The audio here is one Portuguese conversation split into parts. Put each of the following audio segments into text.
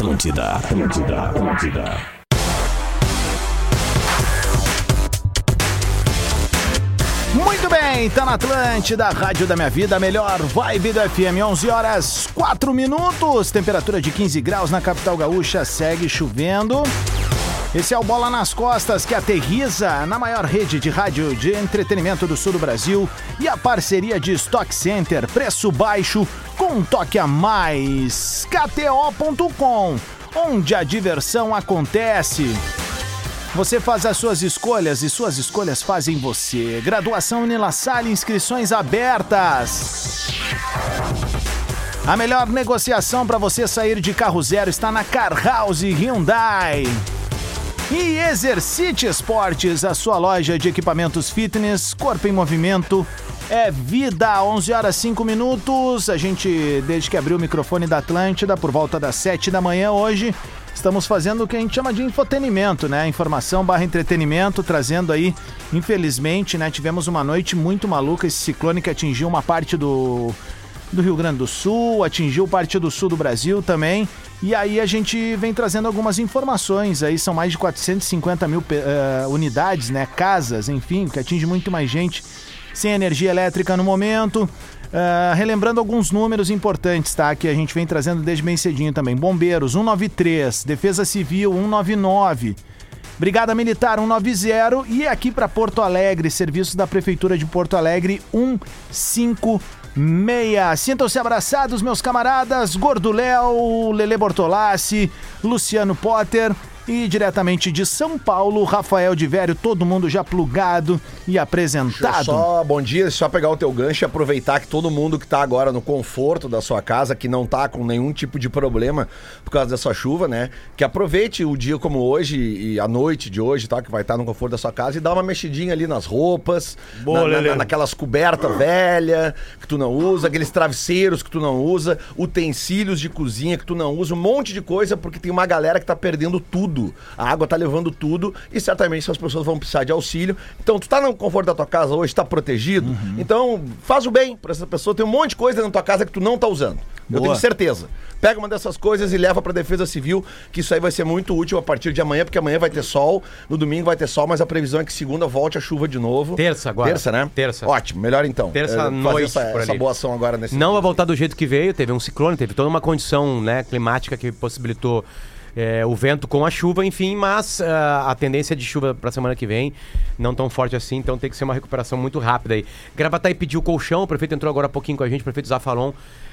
Atlântida, Atlântida, Atlântida. Muito bem, tá na Atlântida, Rádio da Minha Vida, a melhor vibe do FM, 11 horas 4 minutos, temperatura de 15 graus na capital gaúcha, segue chovendo. Esse é o Bola nas Costas que aterriza na maior rede de rádio de entretenimento do sul do Brasil e a parceria de Stock Center, preço baixo com um toque a mais. KTO.com, onde a diversão acontece. Você faz as suas escolhas e suas escolhas fazem você. Graduação Salle, inscrições abertas. A melhor negociação para você sair de carro zero está na Car House Hyundai. E Exercite Esportes, a sua loja de equipamentos fitness, corpo em movimento, é vida. 11 horas 5 minutos. A gente, desde que abriu o microfone da Atlântida, por volta das 7 da manhã hoje, estamos fazendo o que a gente chama de infotenimento, né? Informação barra entretenimento, trazendo aí, infelizmente, né? Tivemos uma noite muito maluca, esse ciclone que atingiu uma parte do do Rio Grande do Sul, atingiu parte do sul do Brasil também. E aí a gente vem trazendo algumas informações. Aí são mais de 450 mil uh, unidades, né? Casas, enfim, que atinge muito mais gente sem energia elétrica no momento. Uh, relembrando alguns números importantes, tá? Que a gente vem trazendo desde bem cedinho também. Bombeiros, 193. Defesa Civil, 199. Brigada Militar 190 e aqui para Porto Alegre, serviços da Prefeitura de Porto Alegre 156. Sintam-se abraçados, meus camaradas, Gordo Léo, Lele Bortolassi, Luciano Potter e diretamente de São Paulo, Rafael de Vério, todo mundo já plugado e apresentado. Só, bom dia, só pegar o teu gancho e aproveitar que todo mundo que tá agora no conforto da sua casa, que não tá com nenhum tipo de problema por causa dessa chuva, né? Que aproveite o dia como hoje e a noite de hoje, tá? Que vai estar no conforto da sua casa e dá uma mexidinha ali nas roupas, Boa, na, na, naquelas cobertas velhas que tu não usa, aqueles travesseiros que tu não usa, utensílios de cozinha que tu não usa, um monte de coisa, porque tem uma galera que tá perdendo tudo. A água tá levando tudo e certamente essas pessoas vão precisar de auxílio. Então, tu tá no conforto da tua casa hoje, tá protegido. Uhum. Então, faz o bem pra essa pessoa. Tem um monte de coisa na tua casa que tu não tá usando. Eu Boa. tenho certeza. Pega uma dessas coisas e leva pra Defesa Civil, que isso aí vai ser muito útil a partir de amanhã, porque amanhã vai ter sol, no domingo vai ter sol, mas a previsão é que segunda volte a chuva de novo. Terça agora. Terça, né? Terça. Ótimo, melhor então. Terça É, noite essa, essa boa ação agora nesse Não vai voltar do jeito que veio, teve um ciclone, teve toda uma condição né, climática que possibilitou é, o vento com a chuva, enfim, mas ah, a tendência de chuva para semana que vem não tão forte assim, então tem que ser uma recuperação muito rápida aí. Gravataí pediu colchão, o prefeito entrou agora há pouquinho com a gente, o prefeito Zafalon.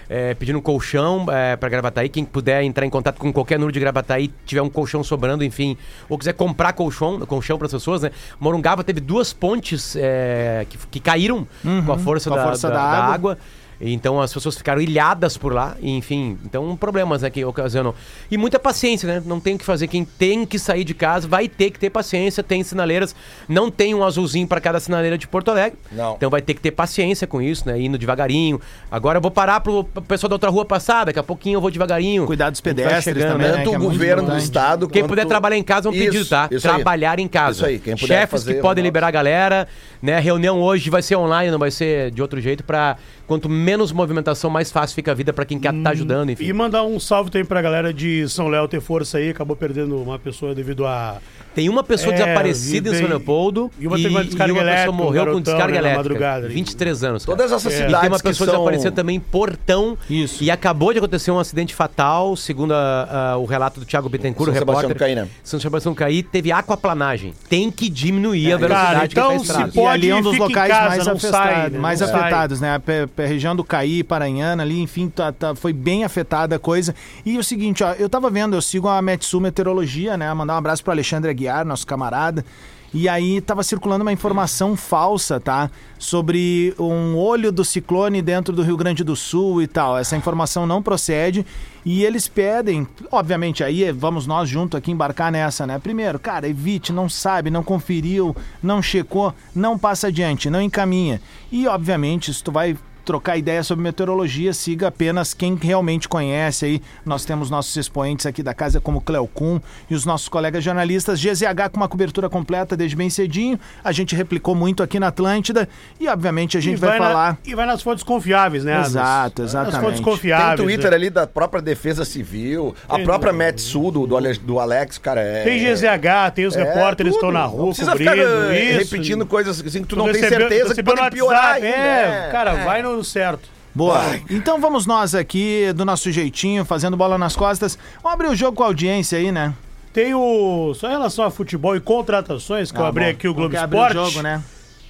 É, pedindo um colchão é, para Gravataí. Quem puder entrar em contato com qualquer número de Gravataí, tiver um colchão sobrando, enfim, ou quiser comprar colchão, colchão para as pessoas, né? Morungaba teve duas pontes é, que, que caíram com a força, com a da, força da- da da água. Então as pessoas ficaram ilhadas por lá, e, enfim, então problemas né, que ocasionam. E muita paciência, né? Não tem o que fazer. Quem tem que sair de casa vai ter que ter paciência. Tem sinaleiras, não tem um azulzinho para cada sinaleira de Porto Alegre. Não. Então vai ter que ter paciência com isso, né? Indo devagarinho. Agora eu vou parar pro pessoal da outra rua passar, daqui a pouquinho eu vou devagarinho. Cuidar dos pedestres chegando, também, né? né? Tanto que é o muito governo do estado Quem quanto- puder trabalhar em casa é um Isso, pedido, tá? isso aí. Trabalhar em casa. Isso aí, quem puder Chefes fazer, que podem liberar a galera, né? A reunião hoje vai ser online, não vai ser de outro jeito, pra quanto menos movimentação, mais fácil fica a vida pra quem quer tá ajudando, enfim. E mandar um salve também pra galera de São Léo ter força aí, acabou perdendo uma pessoa devido a. Tem uma pessoa É, desaparecida e em São Leopoldo e uma teve uma descarga pessoa elétrica, um morreu com garotão, descarga né, elétrica. madrugada ali. 23 anos. cara. Todas essas É. E cidades tem uma que pessoa são... desaparecida também em Portão. Isso. E acabou de acontecer um acidente fatal, segundo a- a- o relato do Thiago Bittencourt, o São Sebastião repórter. do Caí, né? São Sebastião Caí teve aquaplanagem. Tem que diminuir a velocidade Cara, que tá então se estrada. pode- E ali é um dos locais casa, mais, não afetados, sai, né? mais afetados, né? A, região do Caí, Paranhana ali, enfim, tá- tá- foi bem afetada a coisa. E o seguinte, ó, eu tava vendo, eu sigo a Metsu Meteorologia, né? Mandar um abraço pro Alexandre Aguiar, nosso camarada. E aí tava circulando uma informação falsa, tá? Sobre um olho do ciclone dentro do Rio Grande do Sul e tal. Essa informação não procede. E eles pedem, obviamente, aí vamos nós junto aqui embarcar nessa, né? Primeiro, cara, evite, não sabe, não conferiu, não checou, não passa adiante, não encaminha. E, obviamente, se tu vai trocar ideia sobre meteorologia, siga apenas quem realmente conhece aí. Nós temos nossos expoentes aqui da casa, como Cleo Kuhn e os nossos colegas jornalistas. GZH com uma cobertura completa desde bem cedinho. A gente replicou muito aqui na Atlântida e, obviamente, a gente vai, na- falar. e vai nas fontes confiáveis, né? Nas- Exato, Nas exatamente. fontes Tem confiáveis. Twitter né? ali da própria Defesa Civil, a Tem- própria Metsul do, do, do Alex, cara. É, Tem GZH, tem os é repórteres que estão na rua precisa cobrindo ficar eh, isso. repetindo coisas assim que tu Tu não tem recebeu- certeza que podem piorar WhatsApp, ainda. É, né? cara, É. vai no certo. Boa. Então vamos nós aqui, do nosso jeitinho, fazendo bola nas costas. Vamos abrir o jogo com a audiência aí, né? Tem o. Só em relação a futebol e contratações, que eu Ah, abri bom. aqui o Globo Esporte. o jogo, né?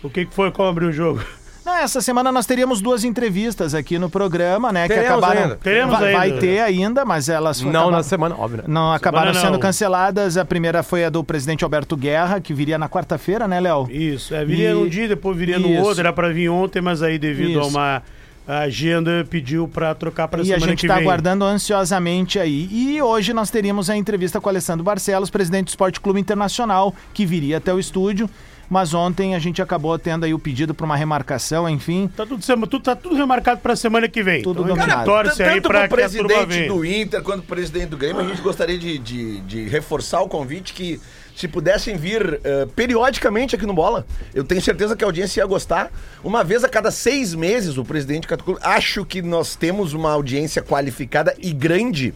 O que, que foi como abriu o jogo? Não, essa semana nós teríamos duas entrevistas aqui no programa, né? que Teremos acabaram. ainda. Teremos vai, vai ainda. ter ainda, mas elas Não acabaram- na semana, óbvio. né? Não acabaram não. sendo canceladas. A primeira foi a do presidente Alberto Guerra, que viria na quarta-feira, né, Léo? Isso, é, viria E- num dia, depois viria no Isso. outro, era pra vir ontem, mas aí devido a Isso. uma agenda pediu pra trocar pra E a semana gente que está aguardando ansiosamente aí. E hoje nós teríamos a entrevista com o Alessandro Barcelos, presidente do Esporte Clube Internacional, que viria até o estúdio. Mas ontem a gente acabou tendo aí o pedido para uma remarcação, enfim. Tá tudo, tudo, tá tudo remarcado pra semana que vem. Tudo então, a dominado. torce aí Tanto pra pro que a turma presidente do Inter quanto pro presidente do Grêmio, a gente gostaria de, de, de reforçar o convite que se pudessem vir eh, periodicamente aqui no Bola, eu tenho certeza que a audiência ia gostar. Uma vez a cada seis meses, o presidente Catuculu, acho que nós temos uma audiência qualificada e grande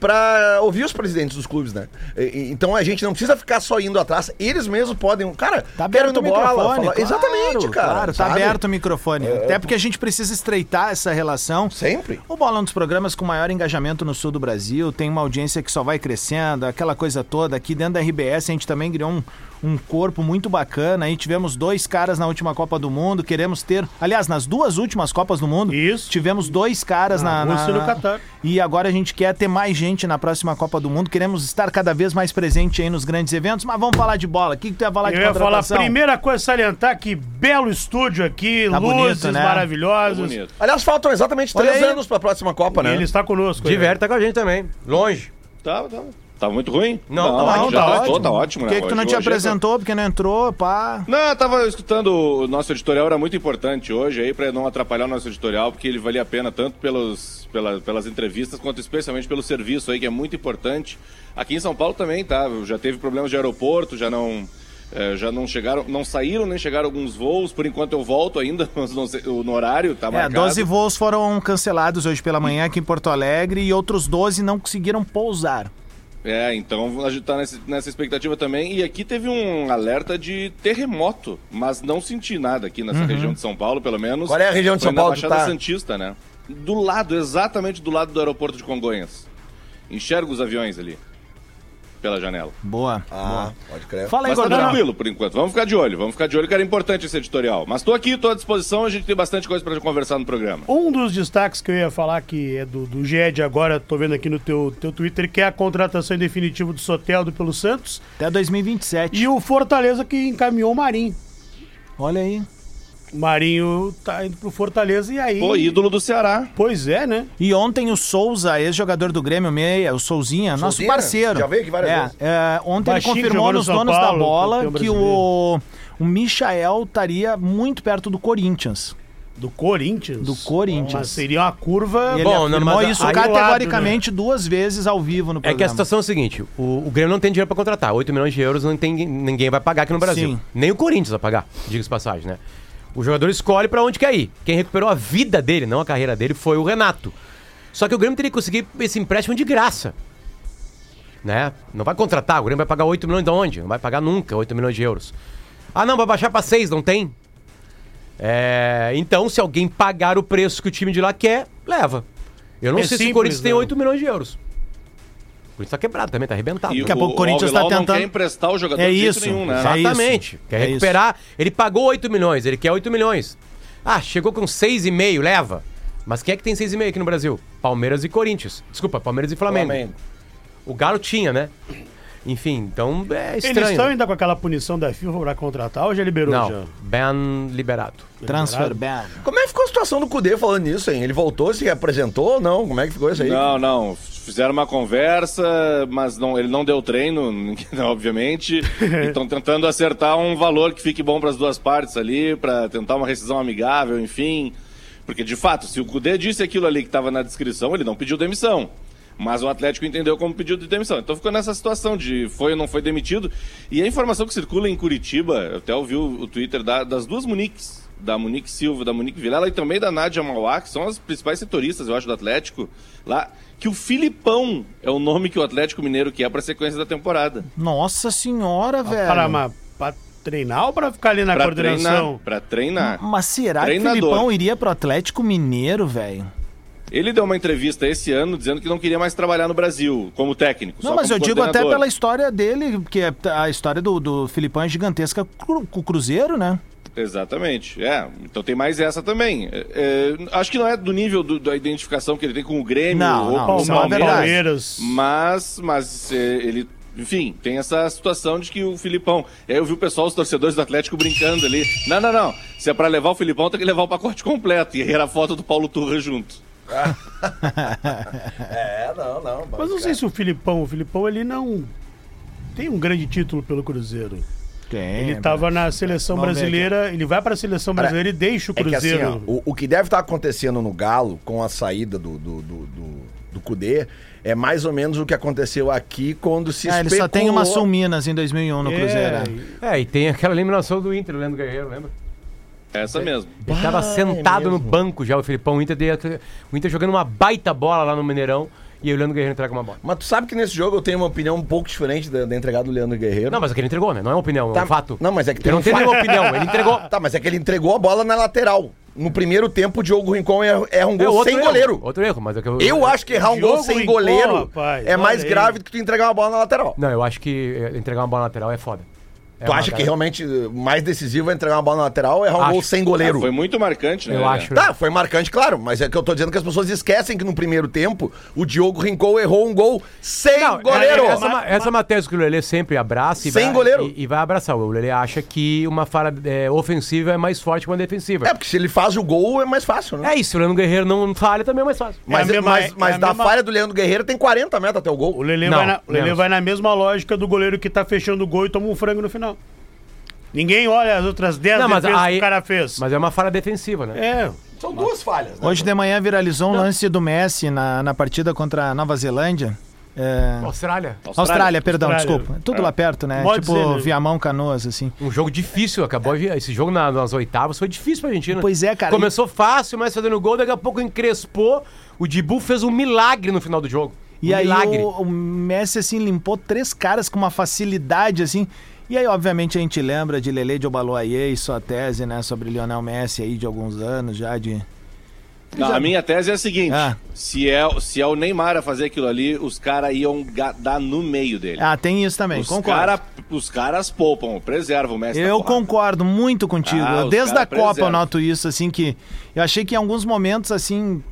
pra ouvir os presidentes dos clubes, né? E- Então a gente não precisa ficar só indo atrás, eles mesmos podem, cara, Tá quero aberto no o Bola, microfone. falar- claro, Exatamente, cara. Claro, tá sabe? aberto o microfone. Até porque a gente precisa estreitar essa relação. Sempre. O Bola é um dos programas com maior engajamento no sul do Brasil, tem uma audiência que só vai crescendo, aquela coisa toda. Aqui dentro da RBS a gente também criou um, um corpo muito bacana. Aí tivemos dois caras na última Copa do Mundo, queremos ter. Aliás, nas duas últimas Copas do Mundo, Isso. tivemos dois caras Na na. Rússia e na- no Catar. E agora a gente quer ter mais gente na próxima Copa do Mundo. Queremos estar cada vez mais presente aí nos grandes eventos. Mas vamos falar de bola. O que, que tu ia falar Eu de ia falar, primeira coisa, salientar que belo estúdio aqui, Tá bonito, luzes né? maravilhosas. Bonito. Aliás, faltam exatamente Olha três aí. anos pra próxima Copa, E né? ele está conosco. Diverte tá com a gente também. Longe. Tá, tá. Tá muito ruim? Não, Não, gente tá já ótimo. testou, tá ótimo, Por né? que, que tu Hoje- não te hoje é- apresentou? Porque não entrou, pá. Não, eu tava escutando o nosso editorial, era muito importante hoje aí, pra não atrapalhar o nosso editorial, porque ele valia a pena tanto pelos, pela- pelas entrevistas, quanto especialmente pelo serviço aí, que é muito importante. Aqui em São Paulo também, tá? Já teve problemas de aeroporto, já não. eh, já não chegaram, não saíram nem chegaram alguns voos. Por enquanto eu volto ainda, mas não sei, o- no horário tá É, marcado. 12 voos foram cancelados hoje pela manhã aqui em Porto Alegre e outros 12 não conseguiram pousar. É, então a gente tá nessa, nessa expectativa também. E aqui teve um alerta de terremoto, mas não senti nada aqui nessa região de São Paulo, pelo menos. Qual é a região de São Paulo que Baixada tá? Santista, né? Do lado, exatamente do lado do aeroporto de Congonhas. Enxergo os aviões ali. Pela janela. Boa. Ah, pode crer. Fala aí, Mas tá Gordão. tranquilo por enquanto. Vamos ficar de olho, vamos ficar de olho, que era importante esse editorial. Mas tô aqui, tô à disposição, a gente tem bastante coisa pra conversar no programa. Um dos destaques que eu ia falar, que é do, do GED agora, tô vendo aqui no teu, teu Twitter, que é a contratação em definitivo do Soteldo pelo Santos. Até 2027. E o Fortaleza que encaminhou o Marinho. Olha aí. O Marinho tá indo pro Fortaleza e aí. Pô, ídolo do Ceará. Pois é, né? E ontem o Souza, ex-jogador do Grêmio Meia, o Souzinha, nosso Souzinha? parceiro. Já veio aqui várias é, vezes. é, ontem Baixinho, ele confirmou nos São donos Paulo, da bola que o, o Michael estaria muito perto do Corinthians. Do Corinthians. Do Corinthians. Mas seria uma curva. Ele Bom, não, mas isso categoricamente duas vezes ao vivo no É programa. que a situação é a seguinte: o, o Grêmio não tem dinheiro pra contratar. 8 milhões de euros não tem, ninguém vai pagar aqui no Brasil. Sim. Nem o Corinthians vai pagar, diga-se de passagem, né? O jogador escolhe pra onde quer ir. Quem recuperou a vida dele, não a carreira dele, foi o Renato. Só que o Grêmio teria que conseguir esse empréstimo de graça. Né? Não vai contratar, o Grêmio vai pagar 8 milhões de onde? Não vai pagar nunca 8 milhões de euros. Ah, não, vai baixar pra 6, não tem? É, então, se alguém pagar o preço que o time de lá quer, leva. Eu não É sei se o simples, Corinthians tem né? 8 milhões de euros. O Corinthians tá quebrado também, tá arrebentado. E Daqui a pouco o Corinthians tá tentando- não quer emprestar o jogador É de jeito isso. nenhum, né? Exato. Exatamente. isso. Quer É recuperar. Ele pagou 8 milhões, ele quer 8 milhões. Ah, chegou com 6,5, leva. Mas quem é que tem 6,5 aqui no Brasil? Palmeiras e Corinthians. Desculpa, Palmeiras e Flamengo. Flamengo. O Galo tinha, né? Enfim, então é Eles estranho. estão ainda com aquela punição da FIFA pra contratar ou já liberou já? Não, ban liberado. Transfer ban. Como é que ficou a situação do Cudê falando nisso, hein? Ele voltou, se apresentou ou não? Como é que ficou isso aí? Não, não. Fizeram uma conversa, mas não, ele não deu treino, obviamente. Estão tentando acertar um valor que fique bom para as duas partes ali, para tentar uma rescisão amigável, enfim. Porque, de fato, se o Cudê disse aquilo ali que estava na descrição, ele não pediu demissão. Mas o Atlético entendeu como pedido de demissão. Então ficou nessa situação de foi ou não foi demitido. E a informação que circula em Curitiba, eu até ouvi o, o Twitter da- das duas Muniques, da Monique Silva, da Monique Vilela e também da Nádia Mauá, que são as principais setoristas, eu acho, do Atlético, lá, que o Filipão é o nome que o Atlético Mineiro quer para a sequência da temporada. Nossa senhora, velho. Para, mas, pra treinar ou pra ficar ali na Pra coordenação? pra treinar. Mas será que o Treinador. Filipão iria pro Atlético Mineiro, velho? Ele deu uma entrevista esse ano dizendo que não queria mais trabalhar no Brasil como técnico. Não, só mas como eu digo até pela história dele, porque a história do, do Filipão é gigantesca com o Cruzeiro, né? Exatamente. É, então tem mais essa também. É, é, acho que não é do nível do- da identificação que ele tem com o Grêmio Não, ou não, com o é Palmeiras. Palmeiras. Mas, mas é, ele, enfim, tem essa situação de que o Filipão. E aí eu vi o pessoal, os torcedores do Atlético brincando ali. Não, não, não. Se é pra levar o Filipão, tem que levar o pacote completo. E aí era a foto do Paulo Turra junto. É, não, não. Mas não sei se o Filipão, o Filipão ele não tem um grande título pelo Cruzeiro. Tem. Ele tava na seleção brasileira, ele vai pra seleção brasileira e deixa o É que assim, Cruzeiro. ó, o, o que deve estar acontecendo no Galo com a saída do, do, do, do, do Cudê é mais ou menos o que aconteceu aqui quando se É, ele só tem uma Sul Minas em 2001 no Cruzeiro. É, É, e tem aquela eliminação do Inter, o Leandro Guerreiro, lembra? Essa mesmo. Ele tava Ah, sentado é no banco já, o Filipão. O Inter, o Inter jogando uma baita bola lá no Mineirão e aí o Leandro Guerreiro entrega uma bola. Mas tu sabe que nesse jogo eu tenho uma opinião um pouco diferente da, da entregada do Leandro Guerreiro. Não, mas é que ele entregou, né? Não é uma opinião, é Tá, um fato. Não, mas é que Ele não um tem fato. nenhuma opinião, ele entregou. Tá, mas é que ele entregou a bola na lateral. No primeiro tempo, o Diogo Rincon erra, um É gol outro sem erro, goleiro. Outro erro, mas é que eu... Eu acho que errar um gol Diogo sem Rincon, goleiro rapaz, é mais grave do que tu entregar uma bola na lateral. Não, eu acho que eh, entregar uma bola na lateral é foda. É tu acha que realmente eh, mais decisivo é entregar uma bola na lateral ou errar um Acho. gol sem goleiro? Foi muito marcante, né? Eu acho. Tá, foi marcante, claro, mas é que eu tô dizendo que as pessoas esquecem que no primeiro tempo o Diogo Rincon errou um gol sem Não, goleiro. é- Essa, é uma- essa é uma tese que o Lelê sempre abraça e, Sem vai, goleiro. E, e vai abraçar. O Lelê acha que uma falha eh, ofensiva é mais forte que uma defensiva. É, porque se ele faz o gol é mais fácil, né? É isso, o Leandro Guerreiro não falha também é mais fácil. Mas, É a mesma- mas, é mas a da mesma- falha do Leandro Guerreiro tem 40 metros até o O gol. Lelê, Não, vai, na, o Lelê menos. vai na mesma lógica do goleiro que tá fechando o gol e toma um frango no final. Ninguém olha as outras 10 Não, mas defesas aí- que o cara fez. Mas é uma falha defensiva, né? É, São duas falhas, né? Hoje de manhã viralizou um lance do Messi na, na partida contra a Nova Zelândia. É, Austrália. Austrália, perdão, Austrália. desculpa. Tudo lá perto, né? Pode tipo ser, né? Viamão, Canoas, assim. Um jogo difícil, acabou de- esse jogo na- nas oitavas foi difícil pra Argentina. Pois é, cara. Começou fácil, mas fazendo gol, daqui a pouco encrespou. O Dibu fez um milagre no final do jogo. E um aí milagre. o, o Messi, assim, limpou três caras com uma facilidade, assim. E aí, obviamente, a gente lembra de Lele de Obaloaie e sua tese, né, sobre Lionel Messi aí de alguns anos já, de... Não, a minha tese é a seguinte: Ah. se, é, se é o Neymar a fazer aquilo ali, os caras iam dar no meio dele. Ah, tem isso também, os, concordo. cara, os caras poupam, preservam o Messi. Eu concordo muito contigo. Ah, Eu, desde a Copa eu preservam. noto isso, assim, que eu achei que em alguns momentos, assim...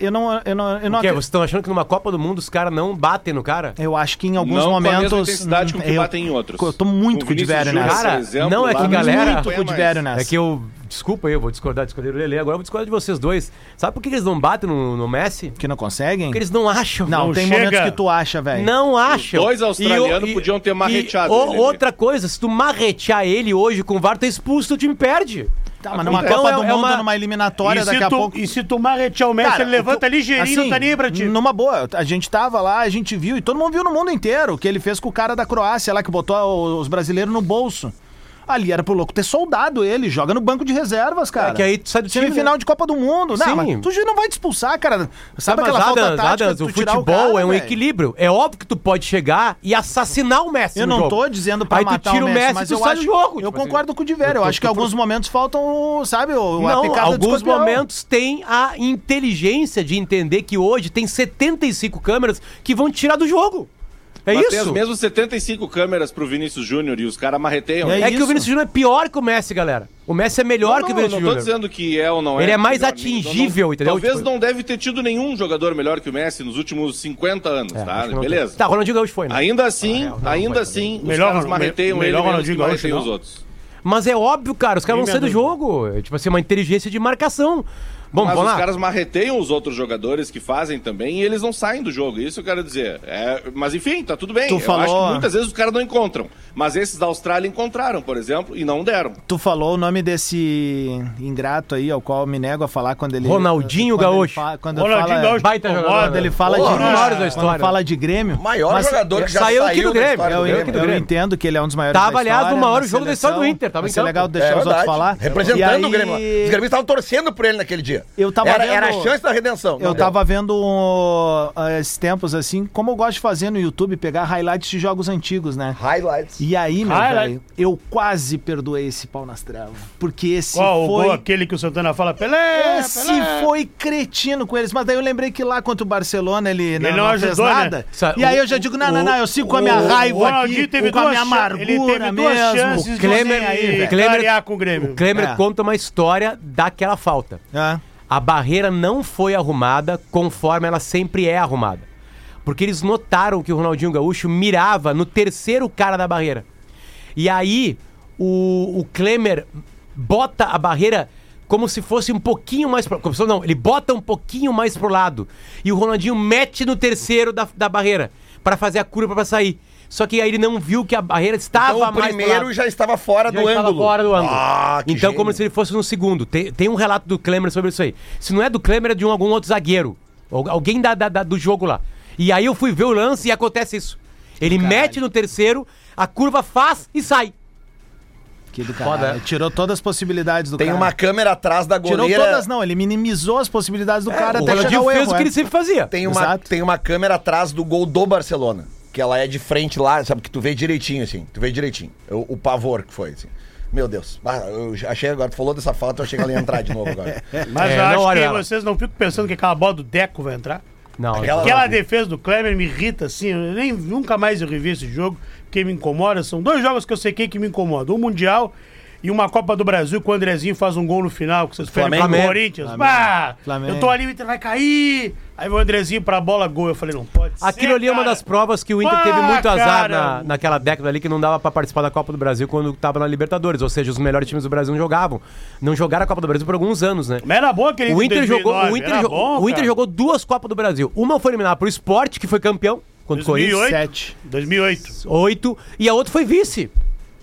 Eu, não... Eu, não, eu, não O quê? acre- Vocês estão achando que numa Copa do Mundo os caras não batem no cara? eu acho que em alguns Não com a mesma momentos... intensidade com que eu, batem em outros. Eu tô muito Com o Diverio nessa. Cara, exemplo, não é que galera- Muito é com o. Diverio nessa. É que eu. Desculpa aí, eu vou discordar, discordar do Lele. Agora eu vou discordar de vocês dois. Sabe por que eles não batem no, no Messi? Que não conseguem? Porque eles não acham. Não, Não tem chega. momentos que tu acha, velho. Não acham. dois australianos E o- e- podiam ter e marreteado o- ele. Outra coisa, se tu marretear ele hoje com o VAR, tá expulso, o time perde. Tá, mas numa Então Copa é- do é Mundo, uma- numa eliminatória, daqui se a tu, pouco... e se tu marretear o Messi, Cara, ele levanta ligeirinho, assim, não tá nem pra ti. Numa boa, a gente tava lá, a gente viu, e todo mundo viu no mundo inteiro o que ele fez com o cara da Croácia lá, que botou os brasileiros no bolso. Ali era pro louco ter soldado ele, joga no banco de reservas, cara. É que aí tu sai do time, Semifinal né? de Copa do Mundo. Sim. Não, mas tu já não vai te expulsar, cara. Sabe Mas aquela falta Adams, tática Adams, o tu futebol cara, é um velho? equilíbrio. É óbvio que tu pode chegar e assassinar o Messi Eu no não jogo. tô dizendo pra Aí tu matar tira o Messi, mas e tu eu sai acho, do jogo. eu tipo assim. concordo com o Diverio. Eu, Eu acho que alguns momentos faltam, sabe, o, a Não, picada do alguns momentos tem a inteligência de entender que hoje tem 75 câmeras que vão te tirar do jogo. É Mas tem as isso. mesmas 75 câmeras pro Vinícius Júnior e os caras marreteiam. É É que isso. o Vinícius Júnior é pior que o Messi, galera. O Messi é melhor não, que o não, Vinícius não tô Júnior. dizendo que é ou não é. Ele é mais Melhor, atingível, não- entendeu? Talvez Tipo- não deve ter tido nenhum jogador melhor que o Messi nos últimos 50 anos, É, tá? não. Beleza. Tá, Ronaldinho Gaúcho foi, né? Ainda assim, Ah, é, não, ainda assim, os Melhor- caras marreteiam me- ele melhor menos que marreteiam não. os outros. Mas é óbvio, cara, os caras vão sair do jogo. É, Tipo assim, uma inteligência de marcação. Bom, Mas os lá. caras marreteiam os outros jogadores que fazem também e eles não saem do jogo. Isso eu quero dizer. É, mas enfim, tá tudo bem. Tu eu falou- acho que muitas vezes os caras não encontram. Mas esses da Austrália encontraram, por exemplo, e não deram. Tu falou o nome desse ingrato aí, ao qual eu me nego a falar quando ele. Ronaldinho quando ele Gaúcho. fa- quando Ronaldinho fala, Gaúcho Baita jogador, Quando ele fala de maiores da quando história. fala de Grêmio. Maior mas jogador que já saiu saiu, aqui do Grêmio, Eu, do Grêmio. eu Grêmio. entendo que ele é um dos maiores Tava, da aliás, o maior jogo da história do. Inter, tava ser campo. legal deixar É os outros verdade. falar. Representando o Grêmio. Os gremistas estavam torcendo por ele naquele dia. Eu tava era, vendo- era a chance da redenção. Eu Não tava vendo uh, esses tempos assim, como eu gosto de fazer no YouTube, pegar highlights de jogos antigos, né? deu. Highlights. E aí, meu Highlight. velho, eu quase perdoei esse pau nas trevas. Porque esse Qual o gol foi. aquele que o Santana fala? Pelé! Esse Pelé. foi cretino com eles, mas daí eu lembrei que lá contra o Barcelona ele, não, não não fez ajudou, né? nada. Sa- E aí o- eu já digo, não, não, o- não, eu sigo com a minha O raiva Ronaldinho aqui, teve com a minha amargura ele teve duas mesmo. O Klemer- aí, o Klemer- com o Grêmio. O Klemer É. conta uma história daquela falta. É. A barreira não foi arrumada conforme ela sempre é arrumada. Porque eles notaram que o Ronaldinho Gaúcho mirava no terceiro cara da barreira. E aí o, o Klemer bota a barreira como se fosse um pouquinho mais pro, como Não, ele bota um pouquinho mais pro lado. E o Ronaldinho mete no terceiro da, da barreira para fazer a curva para sair. Só que aí ele não viu que a barreira estava Então o mais pro primeiro já estava fora Já do estava ângulo. fora do ângulo. Ah, que então, gênio. como se ele fosse no segundo. Tem, tem um relato do Klemer sobre isso aí. Se não é do Klemer, é de um, algum outro zagueiro. Ou alguém da, da- da- do jogo lá. E aí eu fui ver o lance e acontece isso. Ele mete no terceiro, a curva faz e sai. Que do Foda. cara. Tirou todas as possibilidades do Tem cara. uma câmera atrás da Tirou goleira. todas, não. Ele minimizou as possibilidades do cara o até chegar ao fez erro. o que é. ele sempre fazia. Tem uma, Exato. tem uma câmera atrás do gol do Barcelona. Que ela é de frente lá, sabe? Que tu vê direitinho, assim. Tu vê direitinho. O, o pavor que foi, assim. Meu Deus. Ah, eu achei agora, tu falou dessa falta, eu achei que ela ia entrar de novo agora. Mas É, eu acho que ela. vocês não ficam pensando que aquela bola do Deco vai entrar. Não, Aquela- Aquela defesa do Kleber me irrita assim, eu nem, nunca mais eu revi esse jogo, porque me incomoda. São dois jogos que eu sei que, que me incomodam. Um Mundial e uma Copa do Brasil, que o Andrezinho faz um gol no final, que vocês perdem Flamengo. pro Corinthians. Bah, Flamengo. eu tô ali, o Inter vai cair. Aí o Andrezinho pra bola, gol. Eu falei, não pode ser, Aquilo ali é uma cara. das provas que o Inter Ah, teve muito azar cara. na, naquela década ali que não dava pra participar da Copa do Brasil quando tava na Libertadores. Ou seja, os melhores times do Brasil não jogavam. Não jogaram a Copa do Brasil por alguns anos, né? Mas era bom aquele O Inter, de jogou, 2009, o, Inter jo- bom, o Inter cara. jogou duas Copas do Brasil. Uma foi eliminada pro Sport, que foi campeão contra o Corinthians. 2008. Sete. 2008. Oito. E a outra foi vice.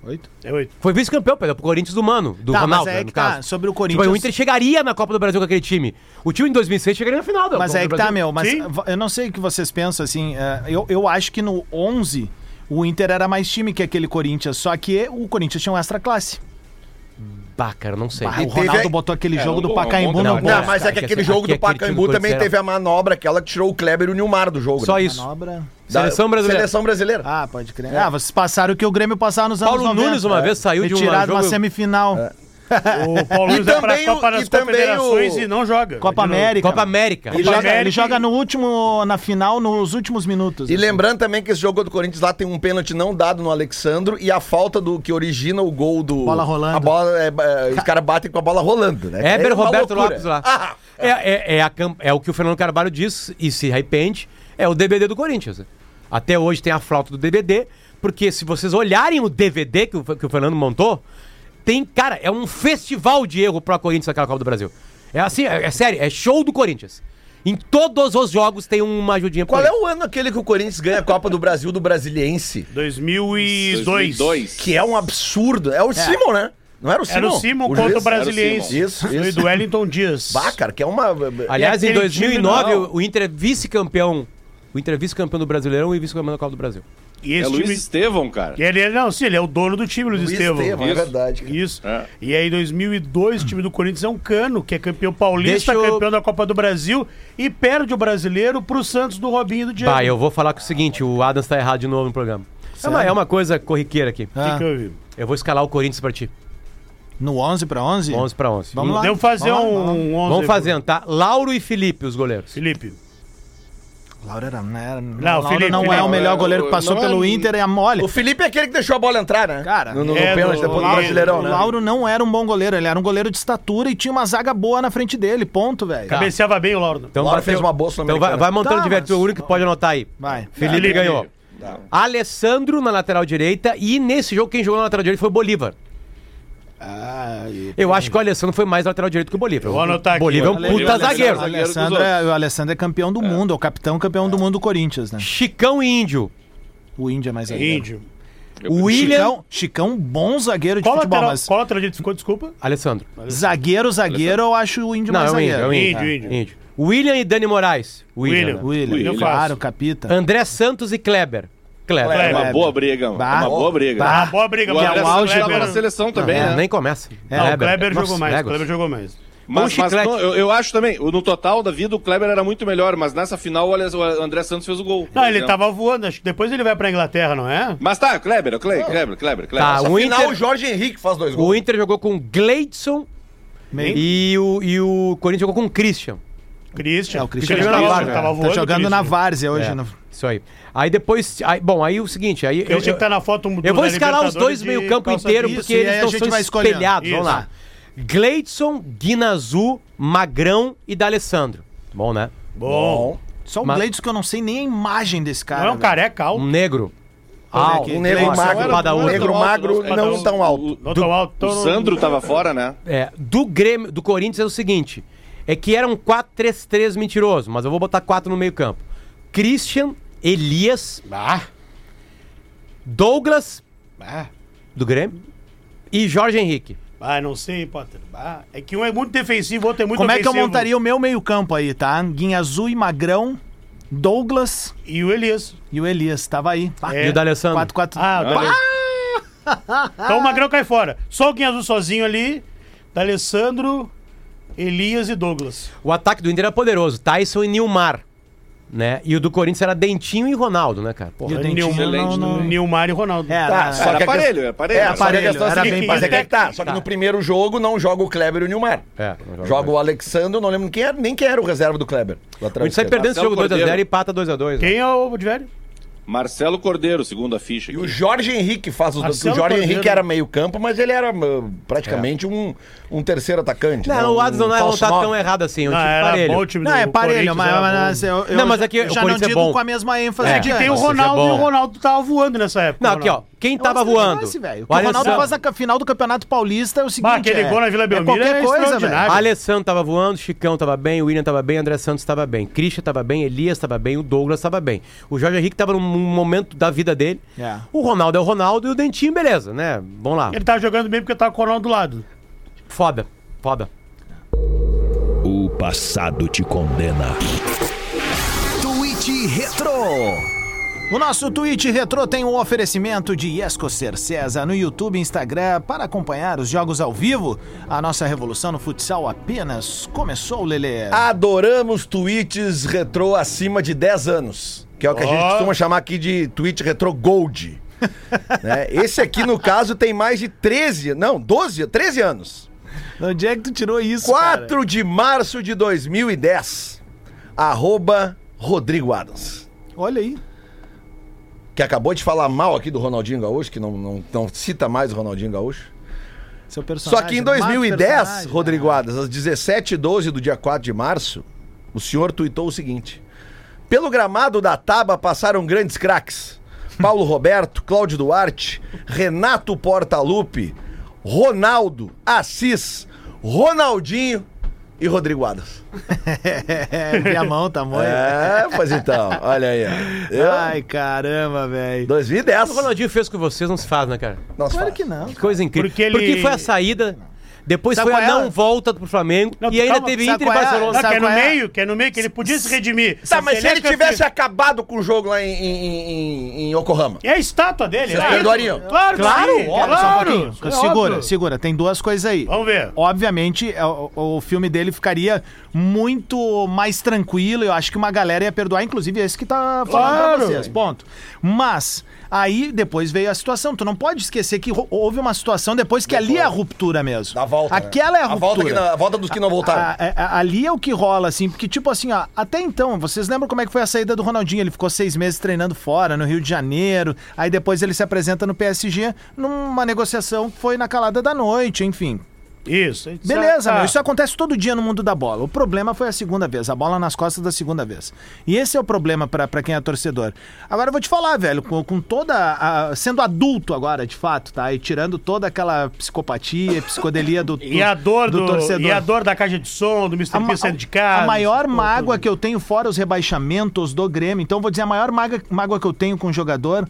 Oito? É oito. Foi vice-campeão, perdeu pro Corinthians do Mano, do Tá, Ronaldo, mas é né, no que tá, caso. sobre o Tipo, Corinthians- o Inter chegaria na Copa do Brasil com aquele time. O time em 2006 chegaria na final da Mas Copa é que tá, meu. Mas Sim. eu não sei o que vocês pensam, assim. é, eu, eu acho que no 11 o Inter era mais time que aquele Corinthians. Só que o Corinthians tinha um extra classe. Bah, cara, não sei. Bah, E o Ronaldo teve- botou aquele É, jogo do bom- Pacaembu bom no Não, gol. Não, mas é cara, que que aquele esse- jogo aqui- do Pacaembu também teve a manobra, aquela que tirou o Kleber e o Nilmar do jogo. Só né? isso. Manobra. Da- Seleção brasileira. Seleção brasileira. Ah, pode crer. Ah, vocês passaram o que o Grêmio passava nos anos Paulo 90. Nunes uma vez saiu de um jogo- uma semifinal. O Paulo E Nunes vai o- Copa e das também Confederações o- e não joga. Copa. América. Copa América. Ele Copa joga, América ele joga no último, na final, nos últimos minutos. E assim. lembrando também que esse jogo do Corinthians lá tem um pênalti não dado no Alexandro e a falta do que origina o gol do. Bola rolando. A bola, é, é, os caras batem com a bola rolando, né? Éber É Roberto loucura. Lopes lá. Ah, É, é, é, a é o que o Fernando Carvalho diz e se arrepende. É o DVD do Corinthians. Até hoje tem a flauta do DVD, porque se vocês olharem o DVD que o, que o Fernando montou, tem, cara, é um festival de erro pro Corinthians naquela Copa do Brasil. É assim, é, é sério, é show do Corinthians. Em todos os jogos tem uma ajudinha qual é o ano aquele que o Corinthians ganha a Copa do Brasil do Brasiliense? 2002. 2002. Que é um absurdo. É o Simon, né? Não era o Simon? Era o Simon contra o? Brasiliense. Isso, Foi isso. do Wellington Dias. Bah, cara, que é uma. Aliás, E em aquele time 2009, não. o, o Inter é vice-campeão. O Inter é vice-campeão do Brasileirão e vice-campeão da Copa do Brasil. E É esse Luiz time... Estevão, cara. Ele, ele- não, sim, ele é o dono do time, Luiz, Luiz Estevão. Estevão, é verdade. cara. Isso. É. E aí, em 2002, o time do Corinthians é um cano, que é campeão paulista, Deixa eu- campeão da Copa do Brasil e perde o brasileiro pro Santos do Robinho e do Diego. Bah, eu vou falar com o seguinte, o Adams tá errado de novo no programa. É uma, é uma coisa corriqueira aqui. O que Ah, que eu vi? Eu vou escalar o Corinthians pra ti. no 11 pra 11? 11 pra 11. Vamos lá. Devo fazer Vamos lá, um, vamos um 11 Vamos fazendo, tá? Lauro e Felipe, os goleiros. Felipe. Laura era, não, era, Não, Laura Felipe, não é o melhor goleiro que passou Não é- pelo Inter, é mole. O Felipe é aquele que deixou a bola entrar, né? Cara, no, no, no é, pênalti no- depois do Brasileirão, o né? Lauro não era um bom goleiro, ele era um goleiro de estatura e tinha uma zaga boa na frente dele, ponto, velho. Cabeceava bem o Lauro. Então Lauro vai- fez uma boa Então vai, vai montando Tá, de verdade, mas- o único que pode anotar aí. Vai. Felipe Felipe. ganhou. Alessandro na lateral direita e nesse jogo quem jogou na lateral direita foi o Bolívar. Ah, Eu acho que o Alessandro foi mais lateral direito que o Bolívar. Vou anotar o aqui, Bolívar é um puta é zagueiro. o zagueiro os Alessandro, é, o Alessandro é campeão do mundo, é o capitão campeão do mundo do Corinthians, né? Chicão e Índio. O Índio é mais zagueiro. Índio. O William. Chicão, Chicão, bom zagueiro de Qual futebol, lateral, mas qual lateral direito ficou, desculpa? Alessandro. zagueiro, zagueiro, eu acho o Índio Não, mais é o Índio, zagueiro. é o Índio. Índio, índio. Índio. William e Dani Moraes. William. William. né? William, William. claro, capita. André Santos e Kleber. Kleber. É uma Kleber. boa briga, mano. Bah. É uma boa briga. Bah. Ah, boa briga. O André é o Santos auge tava do- na seleção também, É, né? Nem começa. Não, o Kleber Nossa, jogou mais. O Legos. Kleber jogou mais. Mas, Um mas não, eu, eu acho também, o- no total da vida, o Kleber era muito melhor, mas nessa final o Ale- o André Santos fez o gol. Não, ele tava voando. Acho que depois ele vai pra Inglaterra, não é? Mas tá, Kleber, Kleber, Kleber, Kleber, Kleber. Tá, Essa o final, Inter- o Jorge Henrique faz dois O gols. Inter jogou com Gleidson e o, e o Corinthians jogou com Christian. Christian. É, o Christian jogando na tava, tava é. voando. Tá jogando na Christian. Várzea hoje. É, no- Isso aí. Aí depois. aí- bom, aí o seguinte. Aí eu, eu, que tá na foto do eu vou escalar os dois meio-campo inteiro, porque eles escolhendo. espelhados. Vamos Isso. lá. Gleidson, Guinazu, Magrão e D'Alessandro. Bom, né? Bom. Só o Mas- Gleidson que eu não sei nem a imagem desse cara. Não é um careca alto. Um negro. Vamos Ah. Um negro magro, um negro Não tão alto, magro, não, tão alto. Não tão alto. O Sandro tava fora, né? É, do Grêmio, do Corinthians é o seguinte: é que eram 4-3-3 mentiroso, mas eu vou botar 4 no meio-campo. Christian, Elias, Ah, Douglas, ah. do Grêmio, e Jorge Henrique. Ah, não sei, Potter. Ah, é que um é muito defensivo, o outro é muito Como é que eu ofensivo. montaria o meu meio-campo aí, tá? Guinha Azul e Magrão, Douglas E o Elias. e o Elias. Tava aí. Pá, É. E o D'Alessandro. 4 4 Ah, o D'Alessandro. Então o Magrão cai fora. Só o Guinha Azul sozinho ali. D'Alessandro, Elias e Douglas. O ataque do Inter era poderoso, Tyson e Nilmar. Né? E o do Corinthians era Dentinho e Ronaldo, né, cara? Porra. E o Dentinho não, não... Nilmar e Ronaldo. É, Tá, era- só Era que a aparelho, era aparelho. É, Era só que a aparelho, questão é a era seguinte, bem mas é que aparelho. tá. Só que no primeiro jogo não joga o Kleber e o Nilmar. É, joga o Alexandre, não lembro quem era, nem quem era o reserva do Kleber. O Inter sai perdendo esse Marcelo jogo 2x0 Cordeiro. e empata 2x2. Quem é o Advério? Marcelo Cordeiro, segundo a ficha. E aqui. o Jorge Henrique faz os dois. Marcelo O Jorge Cordeiro. Henrique era meio campo, mas ele era uh, praticamente um, um terceiro atacante. né? Não, o Adson um não, é- não tá nove. tão errado assim, é um Não, era parelho. bom o time Não, é parelho, mas, mas eu, eu Não, mas aqui já não é digo bom. com a mesma ênfase É, de Que tem o. Você é Ronaldo e o Ronaldo tava voando nessa época. Não, aqui, ó. Quem tava que voando? velho. O Ronaldo faz na ca- final do Campeonato Paulista é o seguinte. Bah, aquele é, gol na Vila é Belmiro qualquer é coisa, velho. Alessandro tava voando, Chicão tava bem, o William tava bem, André Santos tava bem, Christian tava bem, Elias tava bem, o Douglas tava bem. O Jorge Henrique tava num momento da vida dele. É. O Ronaldo é o Ronaldo e o Dentinho, beleza, né? Vamos lá. Ele tava jogando bem porque tava com o Ronaldo do lado. Foda, foda. O passado te condena. Tweet Retro. O nosso Tweet Retro tem um oferecimento de Escocer César no YouTube e Instagram para acompanhar os jogos ao vivo. A nossa revolução no futsal apenas começou, Lelê. Adoramos tweets retrô acima de 10 anos. Que é o que a gente costuma chamar aqui de tweet retrô gold. né? Esse aqui, no caso, tem mais de 13, não, 12, 13 anos. Onde é que tu tirou isso, 4 de março de 2010. Arroba Rodrigo Adams. cara? Olha aí. Que acabou de falar mal aqui do Ronaldinho Gaúcho, que não, não, não cita mais o Ronaldinho Gaúcho. Só que em mata o 2010, personagem, Rodrigo né? Adams, às 17h12 do dia 4 de março, o senhor tuitou o seguinte: Pelo gramado da Taba passaram grandes craques. Paulo Roberto, Cláudio Duarte, Renato Portaluppi, Ronaldo, Assis, Ronaldinho e Rodrigo Adams. É, mão, tamanho. É, pois então, olha aí. ó. Eu, Ai, caramba, velho. 2010. O Ronaldinho fez com vocês, não se faz, né, cara? Nossa, Claro fala. que não. Que coisa incrível. Porque Porque, ele- foi a saída, depois Sabe foi a é? não volta pro Flamengo Não, e ainda calma, teve sabe Inter e é? Barcelona. Não, que é no é? meio, que é no meio, que ele podia se redimir. Tá, mas se ele tivesse acabado com o jogo lá em, em, em, em Yokohama. É a estátua dele, né? perdoariam? Claro, Claro, sim, um claro. segura, segura. Tem duas coisas aí. Vamos ver. Obviamente, o, o filme dele ficaria muito mais tranquilo. Eu acho que uma galera ia perdoar, inclusive esse que tá falando Claro. pra vocês. Ponto. Mas, aí depois veio a situação. Tu não pode esquecer que houve uma situação depois que ali é a ruptura mesmo. Da volta. né? Aquela é a a volta, que ruptura. não- a volta dos que não voltaram. A- a- a- ali é o que rola, assim, porque, tipo assim, ó, até então, vocês lembram como é que foi a saída do Ronaldinho? Ele ficou seis meses treinando fora, no Rio de Janeiro, aí depois ele se apresenta no PSG numa negociação que foi na calada da noite, enfim. Isso. isso Beleza, tá. meu, isso acontece todo dia no mundo da bola. O problema foi a segunda vez, a bola nas costas da segunda vez. E esse é o problema pra quem é torcedor. Agora eu vou te falar, velho, com, com toda. a- sendo adulto agora, de fato, tá? E tirando toda aquela psicopatia, psicodelia do, E a dor do, torcedor. e a dor da caixa de som, do Mr. P saindo de casa. a maior mágoa tudo. que eu tenho, fora os rebaixamentos do Grêmio, então eu vou dizer, a maior mágoa, mágoa que eu tenho com o jogador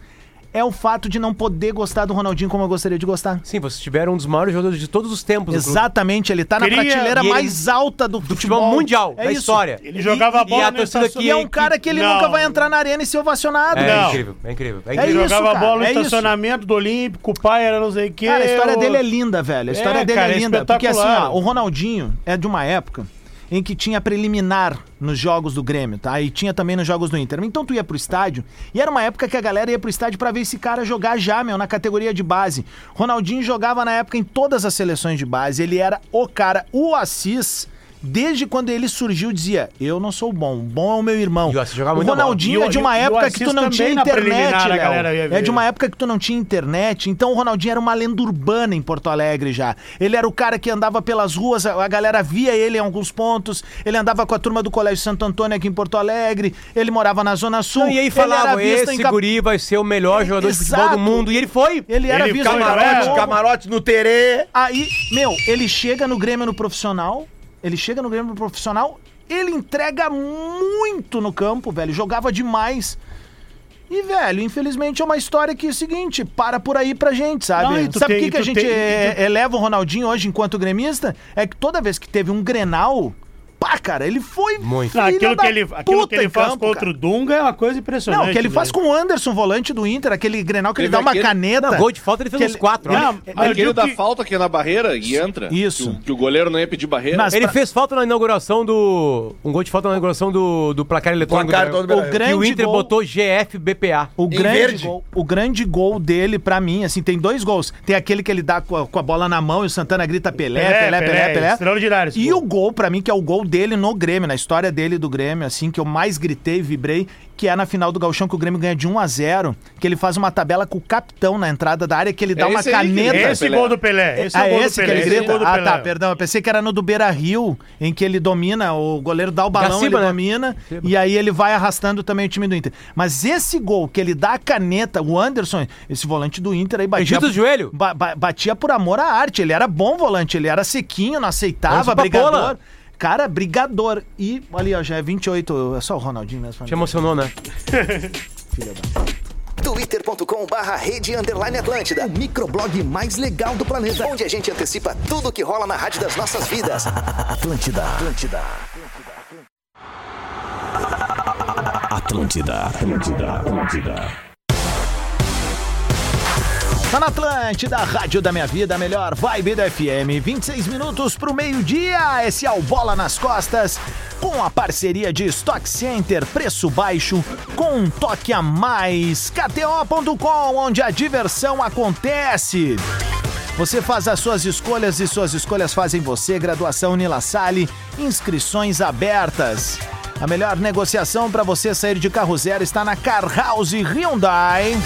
é o fato de não poder gostar do Ronaldinho como eu gostaria de gostar. Sim, vocês tiveram um dos maiores jogadores de todos os tempos. Exatamente, ele tá na Queria- prateleira e ele- mais alta do, Do futebol mundial, É da isso. história. Ele jogava a E- bola E a no torcida estacion- E é um cara que ele Não. nunca vai entrar na arena e ser ovacionado. É, Não. incrível, é incrível. É É incrível. Ele isso, jogava cara, bola no é isso. estacionamento do Olímpico, o pai era não sei o quê. Cara, a história o- dele é linda, velho. A história É, dele cara, é é linda. Porque assim, ó, o Ronaldinho é de uma época em que tinha preliminar nos jogos do Grêmio, tá? E tinha também nos jogos do Inter. Então tu ia pro estádio, e era uma época que a galera ia pro estádio pra ver esse cara jogar já, meu, na categoria de base. Ronaldinho jogava na época em todas as seleções de base. Ele era o cara, o Assis. Desde quando ele surgiu, dizia: Eu não sou bom, bom é o meu irmão. E o Assis jogava o muita bola. Ronaldinho é de uma época que tu não tinha internet, Léo. É de uma época que tu não tinha internet, então o Ronaldinho era uma lenda urbana em Porto Alegre já. Ele era o cara que andava pelas ruas, a galera via ele em alguns pontos, ele andava com a turma do Colégio Santo Antônio aqui em Porto Alegre, ele morava na Zona Sul. Não, e aí falavam, visto esse em guri vai ser o melhor jogador de futebol Exato. do mundo. E ele foi. Ele era Ele visto Camarote, camarote no Terê. Aí, meu, ele chega no Grêmio no profissional, ele chega no Grêmio profissional, ele entrega muito no campo, velho, jogava demais. E, velho, infelizmente é uma história que é o seguinte, para por aí pra gente, sabe? Não, tu sabe tem- que, que a gente tem- é, tu- eleva o Ronaldinho hoje enquanto gremista? É que toda vez que teve um Grenal, pá, cara, ele foi Muito. Não, aquilo da que ele, aquilo que ele faz campo, contra cara. o Dunga é uma coisa impressionante. Não, o que ele faz né? com o Anderson, volante do Inter, aquele Grenal que ele Teve dá uma aquele- caneta. Não, gol de falta ele fez que uns ele- quatro. Não, né? Não, eu Aquele da que- falta aqui na barreira e entra. Isso. Que o, que o goleiro não ia pedir barreira. Mas- Ele pra- fez falta na inauguração do. Um gol de falta na inauguração do, do placar eletrônico. Placar do- todo o grande que o Inter gol- botou GFBPA. O Em grande, verde. gol, o grande gol dele, pra mim, assim, tem dois gols. Tem aquele que ele dá com a, com a bola na mão e o Santana grita Pelé, Pelé, Pelé, Pelé. Extraordinário esse E o gol, pra mim, que é o gol dele no Grêmio, na história dele do Grêmio, assim, que eu mais gritei e vibrei, que é na final do Gauchão, que o Grêmio ganha de 1 a 0 que ele faz uma tabela com o capitão na entrada da área, que ele dá É uma aí que caneta. grita, Esse Pelé. gol do Pelé. Esse ah, é o gol esse do que Pelé. ele esse é o grita? Ah, tá, perdão. Eu pensei que era no do Beira Rio, em que ele domina, o goleiro dá o balão, Gaciba, ele né? domina, e aí ele vai arrastando também o time do Inter. Mas esse gol que ele dá a caneta, o Anderson, esse volante do Inter aí batia. Egito joelho. ba- ba- batia por amor à arte. Ele era bom volante, ele era sequinho, não aceitava, brigador. Papola. Cara, brigador. E ali, ó, já é 28. É só o Ronaldinho mesmo. Te emocionou, né? twitter.com barra rede underline Atlântida, o microblog mais legal do planeta, onde a gente antecipa tudo que rola na rádio das nossas vidas. Atlântida, Atlântida. Atlântida, Atlântida, Atlântida. Tá na Atlântida, Rádio da Minha Vida, melhor vibe da FM. 26 minutos pro meio-dia. Esse é o Bola nas Costas. Com a parceria de Stock Center, preço baixo, com um toque a mais. KTO.com, onde a diversão acontece. Você faz as suas escolhas e suas escolhas fazem você. Graduação Unila Salle, inscrições abertas. A melhor negociação para você sair de carro zero está na Car House Hyundai.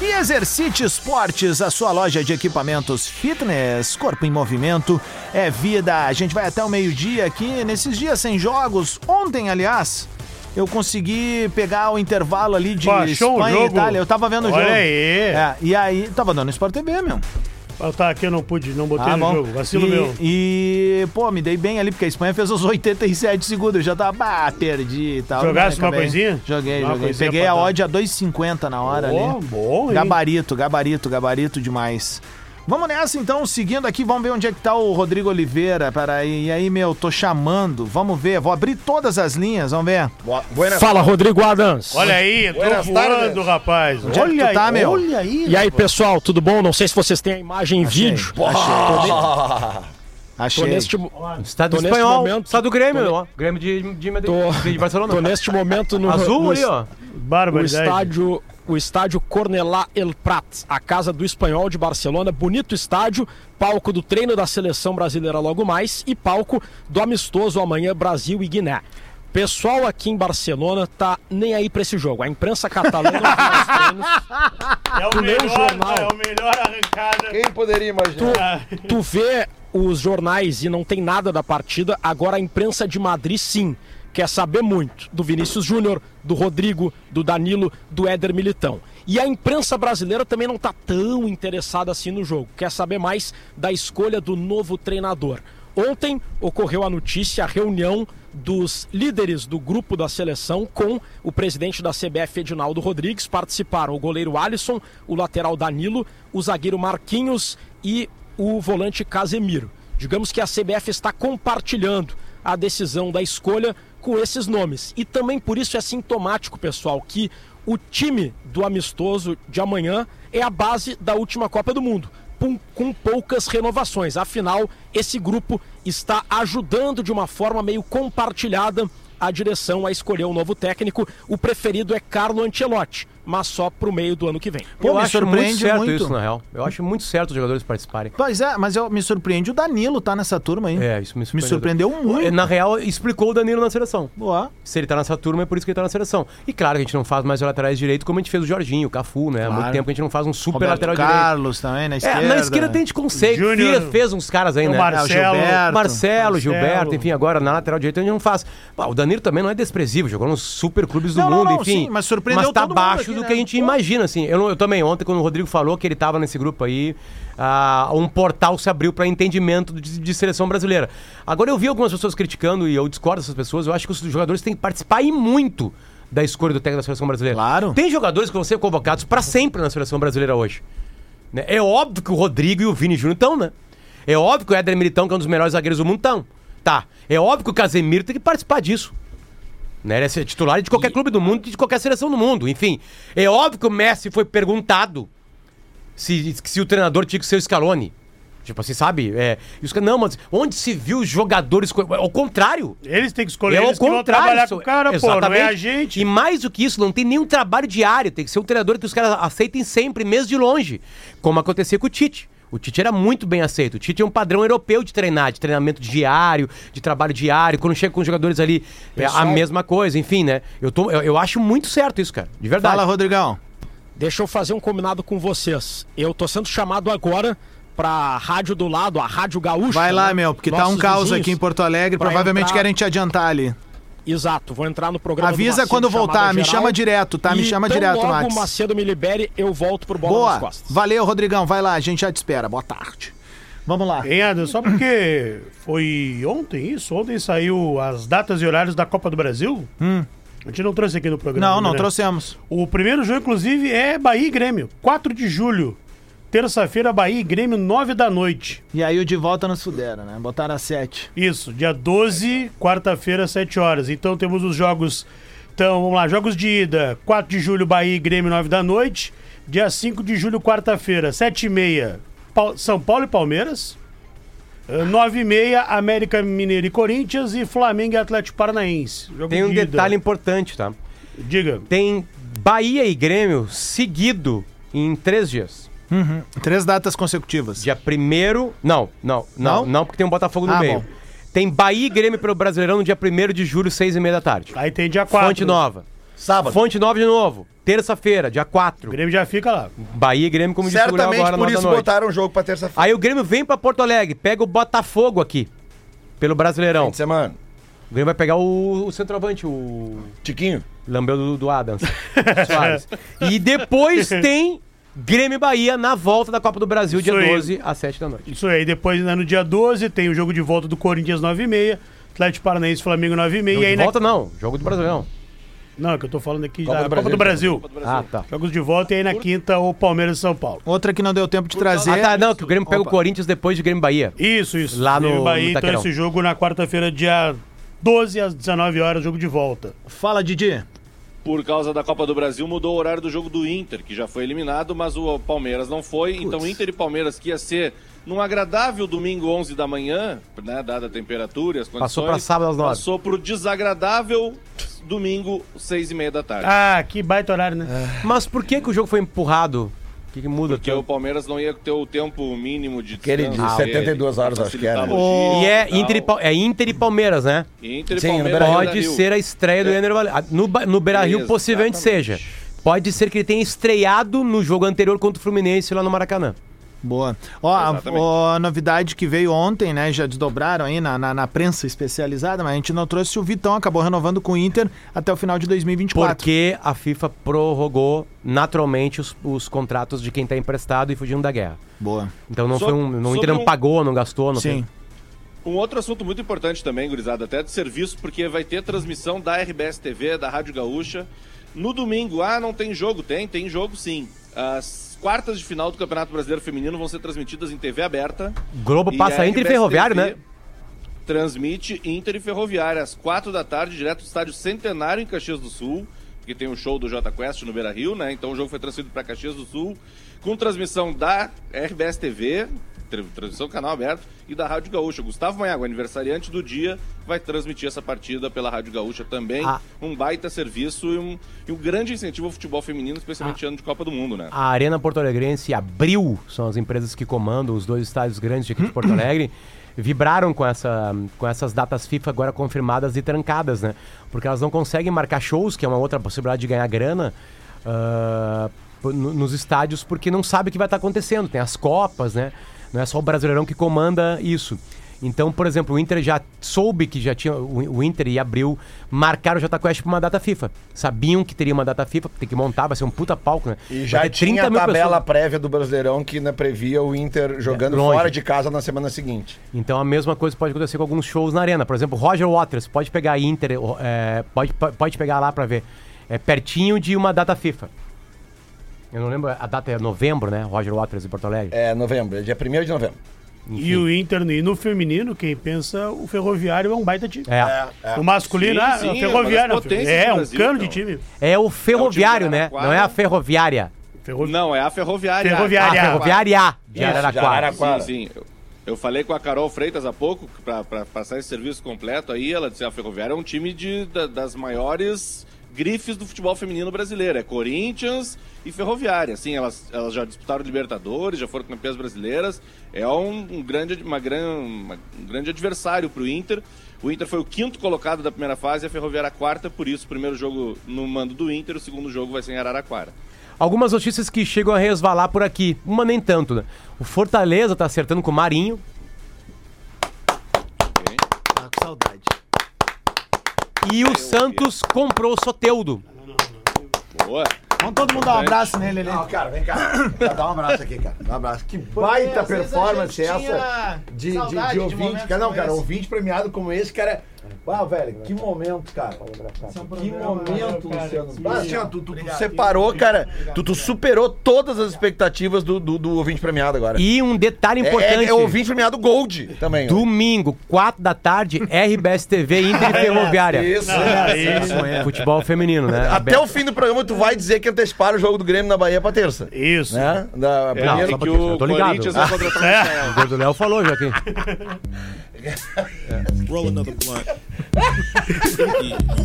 E Exercite Esportes, a sua loja de equipamentos fitness, corpo em movimento, é vida. A gente vai até o meio-dia aqui, nesses dias sem jogos. Ontem, aliás, eu consegui pegar o intervalo ali de Pô, Espanha e? Itália. Eu tava vendo o Olha jogo. aí. É, e aí, tava dando Sport TV, meu. Tá, aqui eu não pude, não botei Ah, no bom. jogo. Vacilo e, meu. E, pô, me dei bem ali, porque a Espanha fez os 87 segundos. Eu já tava, bah, perdi e tal. Jogasse Mas uma coisinha? Joguei, Uma joguei. Peguei a odd a 2,50 na hora Ó, ali. bom? Gabarito, gabarito, gabarito demais. Vamos nessa então, seguindo aqui, vamos ver onde é que tá o Rodrigo Oliveira. Peraí, e aí, meu, tô chamando. Vamos ver, vou abrir todas as linhas, vamos ver. Boa- Fala, Rodrigo Adams. Olha aí, Buenas voando, tardes. rapaz. Onde é que olha tu tá, aí, meu? olha aí. E aí, pessoal, tudo bom? Não sei se vocês têm a imagem em Achei, vídeo. Achei. Tô neste, Estado Tô neste espanhol. momento- Estado do Grêmio, tô- ó. Grêmio de, de, Tô- de Barcelona. tô neste momento no, Azul no ali, ó. o Barbaridade. estádio, o estádio Cornelá El Prat, a casa do espanhol de Barcelona. Bonito estádio, palco do treino da seleção brasileira logo mais e palco do amistoso amanhã Brasil e Guiné. Pessoal aqui em Barcelona tá nem aí pra esse jogo. A imprensa catalã não viu os treinos. É o Tu lê o melhor, jornal. é o melhor arrancada. Quem poderia imaginar? Tu vê os jornais e não tem nada da partida, agora a imprensa de Madrid sim quer saber muito do Vinícius Júnior, do Rodrigo, do Danilo, do Éder Militão. E a imprensa brasileira também não está tão interessada assim no jogo, quer saber mais da escolha do novo treinador. Ontem ocorreu a notícia, a reunião dos líderes do grupo da seleção com o presidente da CBF, Edinaldo Rodrigues. Participaram o goleiro Alisson, o lateral Danilo, o zagueiro Marquinhos e o volante Casemiro. Digamos que a CBF está compartilhando a decisão da escolha com esses nomes. E também por isso é sintomático, pessoal, que o time do amistoso de amanhã é a base da última Copa do Mundo com, poucas renovações. Afinal, esse grupo está ajudando de uma forma meio compartilhada a direção a escolher um novo técnico. O preferido é Carlo Ancelotti, mas só pro meio do ano que vem. Pô, eu me acho muito surpreende certo muito. isso, na real. Eu acho muito certo os jogadores participarem. Pois é, mas eu, me surpreende o Danilo tá nessa turma aí. É, isso me Me surpreendeu muito. Na real, explicou o Danilo na seleção. Boa. Se ele tá nessa turma, é por isso que ele tá na seleção. E claro que a gente não faz mais laterais direito como a gente fez o Jorginho, o Cafu, né? Há muito Claro. tempo que a gente não faz um super Roberto lateral direito. Carlos também, na esquerda. É, na esquerda tem de consegue. Júnior. Fez, fez uns caras aí, O né? Marcelo. É, Gilberto. Marcelo, Marcelo. Gilberto, enfim, agora na lateral direita a gente não faz. O Danilo também não é desprezível, jogou nos super clubes do Não, mundo, não, enfim. sim, mas surpreendeu Mas tá todo mundo abaixo aqui, do que a gente imagina, assim. Eu, não- eu também, ontem, quando o Rodrigo falou que ele tava nesse grupo aí, ah, um portal se abriu para entendimento de, de seleção brasileira. Agora eu vi algumas pessoas criticando e eu discordo dessas pessoas. Eu acho que os jogadores têm que participar e muito da escolha do técnico da seleção brasileira. Claro. Tem jogadores que vão ser convocados para sempre na seleção brasileira hoje. né? É óbvio que o Rodrigo e o Vini Júnior estão, né? É óbvio que o Éder Militão, que é um dos melhores zagueiros do mundo, estão. Tá. É óbvio que o Casemiro tem que participar disso. Né? Ele é ser titular de qualquer clube do mundo e de qualquer seleção do mundo. Enfim, é óbvio que o Messi foi perguntado se, se o treinador tinha que ser o Scaloni. Tipo assim, sabe? É, e os não, mas onde se viu os jogadores... Ao contrário. Eles têm que escolher, É ao eles contrário. trabalhar com o cara, pô, não é Exatamente. a gente. E mais do que isso, não tem nenhum trabalho diário. Tem que ser um treinador que os caras aceitem sempre, mesmo de longe. Como acontecia com o Tite. O Tite era muito bem aceito. O Tite é um padrão europeu de treinar, de treinamento diário, de trabalho diário. Quando chega com os jogadores ali, é a mesma coisa, enfim, né? Eu, tô, eu, eu acho muito certo isso, cara. De verdade. Fala, Rodrigão. Deixa eu fazer um combinado com vocês. Eu tô sendo chamado agora pra rádio do lado, a Rádio Gaúcha. Vai lá, né? meu, porque tá um caos vizinhos. aqui em Porto Alegre. Provavelmente entrar- querem te adiantar ali. Exato, vou entrar no programa. do Avisa Macedo, quando voltar, me chama direto, tá? Me chama tão direto no logo Whats. o Macedo me libere, eu volto pro Bola nas Boa. Costas. Valeu, Rodrigão. Vai lá, a gente já te espera. Boa tarde. Vamos lá. Hein, Adam? Só porque foi ontem isso? Ontem saiu as datas e horários da Copa do Brasil? A gente não trouxe aqui no programa. Não, não né? trouxemos. O primeiro jogo, inclusive, é Bahia e Grêmio. 4 de julho. Terça-feira, Bahia e Grêmio, 9 da noite. E aí o de volta nos fuderam, né? Botaram a 7. Isso, dia 12, quarta-feira, 7 horas. Então temos os jogos. Então, vamos lá, jogos de ida. 4 de julho, Bahia e Grêmio, 9 da noite. Dia 5 de julho, quarta-feira, 7 e meia, Pau- São Paulo e Palmeiras. Eh, 9 e meia, América Mineiro e Corinthians. E Flamengo e Atlético Paranaense. Jogo Tem um de ida. detalhe importante, tá? Diga. Tem Bahia e Grêmio seguido em três dias. Três datas consecutivas. Dia primeiro. Não, não, não, Não? não, porque tem um Botafogo no Ah, meio. bom. Tem Bahia e Grêmio pelo Brasileirão no dia 1 de julho, seis e meia da tarde. Aí tem dia 4. Fonte Nova. Sábado. Fonte Nova de novo. Terça-feira, dia 4. O Grêmio já fica lá. Bahia e Grêmio, como disse o Léo Certamente agora, por nove da isso noite. botaram o jogo pra terça-feira. Aí o Grêmio vem pra Porto Alegre, pega o Botafogo aqui. Pelo Brasileirão. Fim de semana. O Grêmio vai pegar o, o centroavante, o Tiquinho. Lambeu do, do Adams. Soares. E depois tem Grêmio e Bahia na volta da Copa do Brasil, dia Isso aí. 12 às 7 da noite. Isso aí. Depois, né, no dia 12, tem o jogo de volta do Corinthians, 9 e meia. Atlético Paranaense, Flamengo, 9 e meia. Jogo E aí, de na- volta não, jogo do Brasileirão. Não, é que eu tô falando aqui Copa da do Copa do Brasil. Ah, tá. Jogos de volta e aí na quinta o Palmeiras e São Paulo. Outra que não deu tempo de trazer. Ah, tá, não, que o Grêmio pega o Corinthians depois de Grêmio e Bahia. Isso, isso. Lá no- Grêmio e Bahia, no então esse jogo na quarta-feira, dia 12 às 19 horas, jogo de volta. Fala, Didi. Por causa da Copa do Brasil, mudou o horário do jogo do Inter, que já foi eliminado, mas o Palmeiras não foi. Então, Inter e Palmeiras, que ia ser num agradável domingo 11 da manhã, né, dada a temperatura e as condições... Passou pra sábado às nove. Passou pro desagradável domingo, 6 e meia da tarde. Ah, que baita horário, né? Mas por que, que o jogo foi empurrado? O que, que muda? Porque o Palmeiras não ia ter o tempo mínimo de Aquele de descanso, 72 pra horas, acho que era, logística E é. Inter e, é Inter e Palmeiras, né? Inter e Sim, Palmeiras. Beira-Rio. Pode Beira-Rio. ser a estreia do Ener Valencia. No, no Beira Rio, possivelmente Exatamente. seja. Pode ser que ele tenha estreado no jogo anterior contra o Fluminense lá no Maracanã. Boa. Ó, a, ó, a novidade que veio ontem, né? Já desdobraram aí na, na, na prensa especializada, mas a gente não trouxe o Vitão, acabou renovando com o Inter até o final de 2024. Porque a FIFA prorrogou naturalmente os, os contratos de quem tá emprestado e fugindo da guerra. Boa. Então não Sobre- foi um. Sobre Inter não um- pagou, não gastou, não Sim. Um outro assunto muito importante também, gurizada, até de serviço, porque vai ter transmissão da RBS TV, da Rádio Gaúcha. No domingo, ah, não tem jogo? Tem, tem jogo sim. As quartas de final do Campeonato Brasileiro Feminino vão ser transmitidas em TV aberta. Globo passa entre ferroviário, TV né? Transmite Inter e Ferroviária às quatro da tarde, direto do estádio Centenário em Caxias do Sul, porque tem o show do Jota Quest no Beira Rio, né? Então o jogo foi transferido para Caxias do Sul, com transmissão da RBS TV, transmissão canal aberto, e da Rádio Gaúcha. Gustavo Maiago, aniversariante do dia, vai transmitir essa partida pela Rádio Gaúcha também. Ah. Um baita serviço e um, e um grande incentivo ao futebol feminino, especialmente ano de Copa do Mundo, né? A Arena Porto Alegrense e Abril são as empresas que comandam os dois estádios grandes de aqui de Porto Alegre. Vibraram com, essa, com essas datas FIFA agora confirmadas e trancadas, né? Porque elas não conseguem marcar shows, que é uma outra possibilidade de ganhar grana, ah, no- nos estádios, porque não sabe o que vai estar acontecendo. Tem as Copas, né? Não é só o Brasileirão que comanda isso. Então, por exemplo, o Inter já soube que já tinha. O Inter e Abril marcaram o Jota Quest pra uma data FIFA. Sabiam que teria uma data FIFA, tem que montar, vai ser um puta palco, né? E já tinha a 30 mil tabela pessoas. prévia do Brasileirão que né, previa o Inter jogando longe. fora de casa na semana seguinte. Então a mesma coisa pode acontecer com alguns shows na arena. Por exemplo, Roger Waters, pode pegar Inter, é, pode, pode pegar lá pra ver. É pertinho de uma data FIFA. Eu não lembro, a data é novembro, né? Roger Waters em Porto Alegre. É novembro, é dia 1 de novembro. E o Inter, e no feminino, quem pensa, o Ferroviário é um baita time. É. O masculino, Sim, ah, sim, o Ferroviário. é potências É, do um Brasil, cano de então. time. É o ferroviário, É o de né? Não é a ferroviária. Ferrovi... Não, é a Ferroviária. Ferroviária. A ferroviária de Isso, de Araraquara. Araraquara. Sim, sim. Eu, eu falei com a Carol Freitas há pouco, para passar esse serviço completo aí, ela disse que a Ferroviária é um time de, da- das maiores grifes do futebol feminino brasileiro. É Corinthians e Ferroviária. Sim, elas, elas já disputaram Libertadores, já foram campeãs brasileiras. É um, um grande, uma uma- um grande adversário para o Inter. O Inter foi o quinto colocado da primeira fase e a Ferroviária a quarta, por isso o primeiro jogo no mando do Inter, o segundo jogo vai ser em Araraquara. Algumas notícias que chegam a resvalar por aqui. Uma nem tanto, né? O Fortaleza tá acertando com o Marinho. E o Santos comprou o Soteudo. Boa! Vamos todo mundo dar um abraço nele ali. Não, cara, vem cá. Dá um abraço aqui, cara. Dá um abraço. Que baita performance essa de, de, de de ouvinte. cara, não, cara, ouvinte premiado como esse, cara. Uau, velho, que momento, cara. Que momento, Luciano. Ah, tu, tu- tu separou, cara. Tu, tu superou todas as expectativas do, do, do ouvinte premiado agora. E um detalhe É- importante. É, é ouvinte premiado Gold também. ó. Domingo, 4 da tarde, RBS TV Inter Ferroviária. Isso. Aí, Futebol feminino, né? Até o fim do programa, tu vai dizer que anteciparam o jogo do Grêmio na Bahia pra terça. Isso. Né? Da É, primeira- só que eu o tô ligado. Corinthians vai contratar o Michael. O Gordo Léo falou já aqui.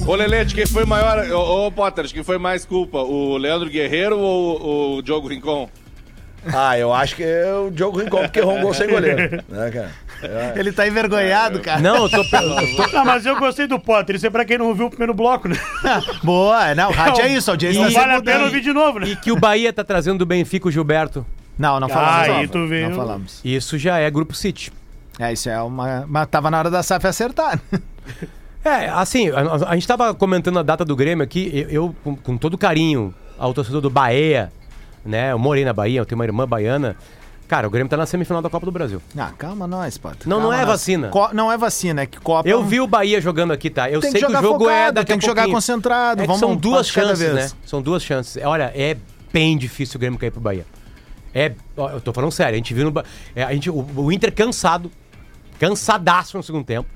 Ô Lelete, quem foi maior. Ô, ô Potter, quem foi mais culpa? O Leandro Guerreiro ou o Diogo Rincon? Ah, eu acho que é o Diogo Rincon, porque errou um gol sem goleiro. Né, cara? É. Ele tá envergonhado, cara. Não, eu tô, pe- eu tô- Ah, mas eu gostei do Potter. Isso é pra quem não viu o primeiro bloco, né? Boa, não, rádio é isso, audiência Não tá vale a pena aí. ouvir de novo, né? E que o Bahia tá trazendo do Benfica o Gilberto. Não, não Ah, falamos. aí não. tu veio- Não falamos. Isso já é Grupo City. É, isso é uma. Mas tava na hora da SAF acertar. É, assim, a, a gente tava comentando a data do Grêmio aqui, eu, eu, com, com todo carinho ao torcedor do Bahia, né? Eu morei na Bahia, eu tenho uma irmã baiana. Cara, o Grêmio tá na semifinal da Copa do Brasil. Ah, calma nós, Pato. Não, não é nós. vacina. Co- não é vacina, é que Copa. Eu vi o Bahia jogando aqui, tá? Eu Tem sei que que, o jogo é focado, daqui tem que jogar pouquinho. concentrado, É vamos são duas chances, né? São duas chances. Olha, é bem difícil o Grêmio cair pro Bahia. É, eu tô falando sério, a gente viu no, é, a gente, o, o Inter cansado, cansadaço no segundo tempo,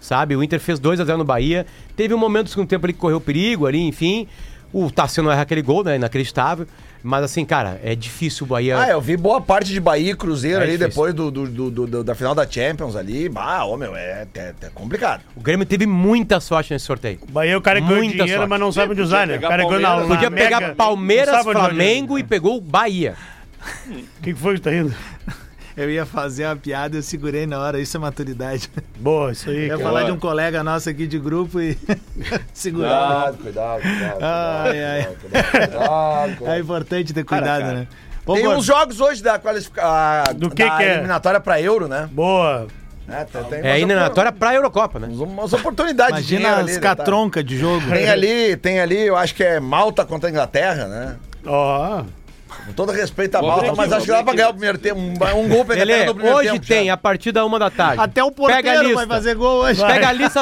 sabe? O Inter fez 2 a 0 no Bahia, teve um momento no segundo tempo ali que correu perigo ali, enfim. O Tassiano erra aquele gol, né? Inacreditável. Mas assim, cara, é difícil o Bahia. Ah, eu vi boa parte de Bahia e Cruzeiro É ali difícil. depois do, do- do- do- do- da final da Champions ali. Bah, ô meu, é, é- é complicado. O Grêmio teve muita sorte nesse sorteio. Bahia, o cara ganhou dinheiro, sorte. mas não sabe onde usar, né? O cara ganhou na, Podia pegar Palmeiras, não usar Flamengo e pegou o Bahia. O que, que foi que tá indo? Eu ia fazer uma piada e eu segurei na hora. Isso é maturidade. Boa, isso aí, Eu ia cara. falar de um colega nosso aqui de grupo e segurar. cuidado, cuidado. Ai, ai. cuidado, É importante ter cuidado, cara. né? Ô, Tem Gordo. uns jogos hoje da qualificação. Do que da que é? eliminatória pra Euro, né? Boa. É, tem, tem É eliminatória pra Eurocopa, né? Umas oportunidades de Imagina dinheiro as né, tá? de jogo. Tem ali, tem ali, eu acho que é Malta contra a Inglaterra, né? Ó. Com todo respeito à Malta, abrir mas acho que dá pra ganhar o primeiro tempo. Um, um gol pra Ele, Inglaterra no primeiro hoje tempo. tem, já. a partir da uma da tarde. Até o Pega a porteiro lista. vai fazer gol hoje. Pega a lista.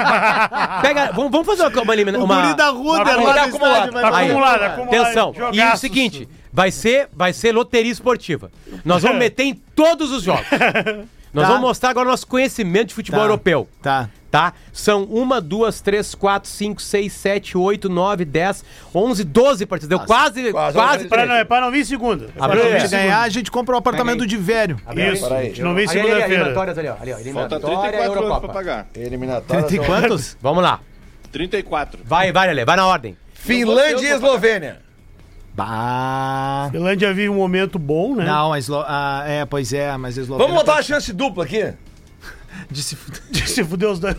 Pega, vamos, vamos fazer uma, uma, elimina- O uma guri da Ruder Tá lá no acumulado. estádio vai Tá acumulado. Atenção. E o seguinte, vai ser, vai ser loteria esportiva. Nós vamos meter em todos os jogos. Nós Tá. vamos mostrar agora nosso conhecimento de futebol Tá. europeu. Tá. Tá? São uma, duas, três, quatro, cinco, seis, sete, oito, nove, dez, onze, doze partidas. Deu quase, quase quase, Pra não, é pra não vir segunda. É pra não vir ganhar, a gente compra o apartamento de velho. Isso. Gente não vem Ali, ali, segunda-feira. eliminatórias ali, ó. Ali, ó. Falta Eliminatória 34 e anos pra Eurocopa. pagar. Eliminatória. Tem quantos? Vamos lá. 34. Vai, vai, Lelê. Vai na ordem. Finlândia e Eslovênia. Bah. Finlândia vive um momento bom, né? Não, a Eslo... ah, é, pois é, mas a Eslovênia... Vamos botar uma chance dupla aqui? De se fuder. Se fuder os dois.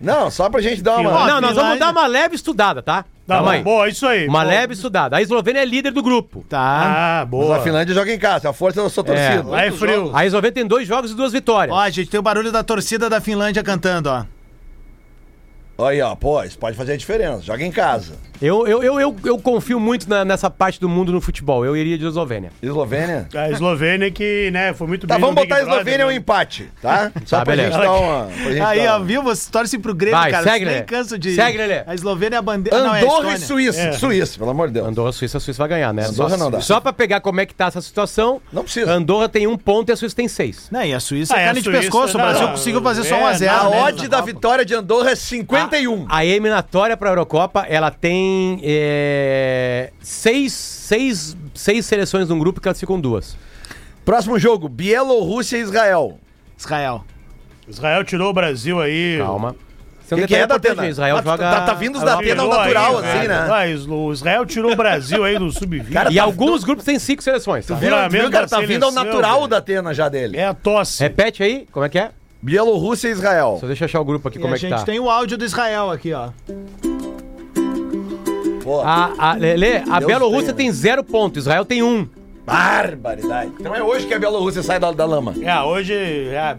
Não, só pra gente dar uma. Não, nós vamos dar uma leve estudada, tá? Tá bom. Boa, isso aí. Uma Boa. leve estudada. A Eslovênia é líder do grupo. Tá. Ah, Mas boa. a Finlândia joga em casa, a força da sua torcida. Lá é frio. A Eslovênia tem dois jogos e duas vitórias. Ó, a gente tem o barulho da torcida da Finlândia cantando, ó. Aí, ó, pô, isso pode fazer a diferença. Joga em casa. Eu, eu, eu, eu, eu confio muito na- nessa parte do mundo no futebol. Eu iria de Eslovênia. Eslovênia. A Eslovênia que, né, foi muito Tá, bem vamos no Big botar a Brother, Eslovênia um né? empate, tá? Só Tá, pra beleza. gente dar uma. pra gente Aí, dar ó, uma- viu? Você torce pro Grêmio, Vai, cara. segue, Você nem cansa de... Segue, Lelê. A Eslovênia é a bandeira... não, é a Andorra e Estônia. Suíça. É. Suíça, pelo amor de Deus. Andorra, Suíça, a Suíça vai ganhar, né? Andorra só, não dá. Só pra pegar como é que tá essa situação. Não precisa. Andorra tem um ponto e a Suíça tem seis. Não, e a Suíça Ah, é é, carne a de Suíça- pescoço. O não, Brasil não, conseguiu fazer só é, 1 a 0 A né, odd da vitória de Andorra é 51. A eliminatória pra Eurocopa, ela tem é, seis, seis, seis seleções num grupo que classificam duas. Próximo jogo: Bielorrússia e Israel. Israel. Israel tirou o Brasil aí. Calma. Você Que que é da Atena? Israel Ah, joga... tá- tá vindo os da Atena natural, aí, assim, né? Ah, Islo- o Israel tirou o Brasil aí do sub-20. Cara, E tá- alguns grupos têm cinco seleções. tá? Tu viu, tu viu, cara? Tá vindo ao natural velho. da Atena já dele. É a tosse. Repete aí, como é que é? Bielorrússia e Israel. Só deixa eu achar o grupo aqui, E como a é que gente tá. tem o áudio do Israel aqui, ó. Pô, A, a, Lelê, a Deus Bielorrússia tenha. tem zero ponto, Israel tem um. barbaridade. Então é hoje que a Bielorrússia sai da, da lama. É, hoje. É,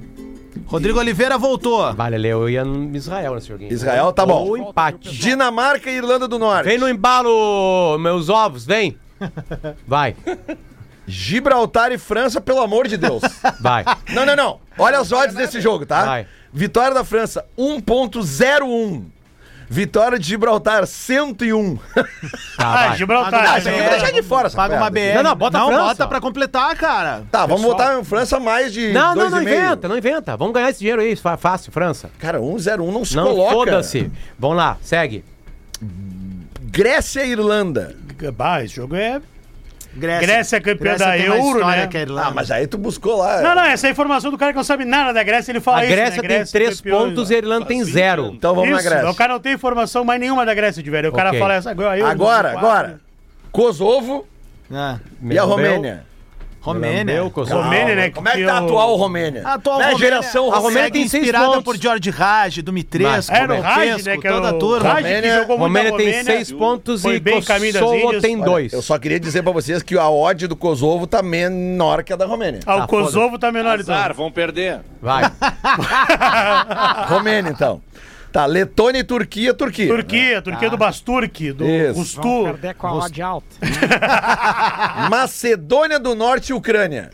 Rodrigo Oliveira voltou. Vai, Lelê, eu ia no Israel nesse joguinho. Israel, tá bom. Ou empate. Dinamarca e Irlanda do Norte. Vem no embalo, meus ovos, vem. Vai, Gibraltar e França, pelo amor de Deus. vai. não, não, não. Olha as odds desse jogo, tá? Vai. Vitória da França, 1.01. Vitória de Gibraltar, 101. Tá, ah, vai. Gibraltar. Ah, isso aqui eu vou deixar de fora, essa Paga uma. BR. Não, não, bota a Não, França. bota pra completar, cara. Tá, vamos botar a França mais de Não, não, dois não e meio. inventa, não inventa. Vamos ganhar esse dinheiro aí, fácil, França. Cara, 101 não se Não coloca. foda-se. Vamos lá, segue. Grécia e Irlanda. Bah, esse jogo é. Grécia, Grécia é campeã da tem mais Euro, história né? Irlanda. Ah, mas aí tu buscou lá. Não, não, essa é a informação do cara que não sabe nada da Grécia, ele fala A isso, Grécia né? tem três campeão, pontos e a Irlanda tem zero. Então vamos Isso, na Grécia. o cara não tem informação mais nenhuma da Grécia, de velho. O cara Ok. fala essa agora. agora. Kosovo Ah, e a Romênia. Romênia. Meu, Kosovo. Romênia, né? Como é que tá a atual Romênia? A atual Né, Romênia, geração a Romênia Romênia tem seis inspirada pontos. por George Raj, Dumitrescu, Era o Raj, né? Que era toda a turma. Raj que Romênia- jogou muito Romênia tem Romênia. seis pontos e Kosovo tem Olha, dois. Eu só queria dizer pra vocês que a odd do Kosovo tá menor que a da Romênia. Ah, o Ah, Kosovo tá menor então. Azar, vão perder. Vai. Romênia, então. Tá, Letônia e Turquia, Turquia. Turquia, Turquia do Basturk, do Isso. Rustu. Perder com a odd alta. Macedônia do Norte e Ucrânia.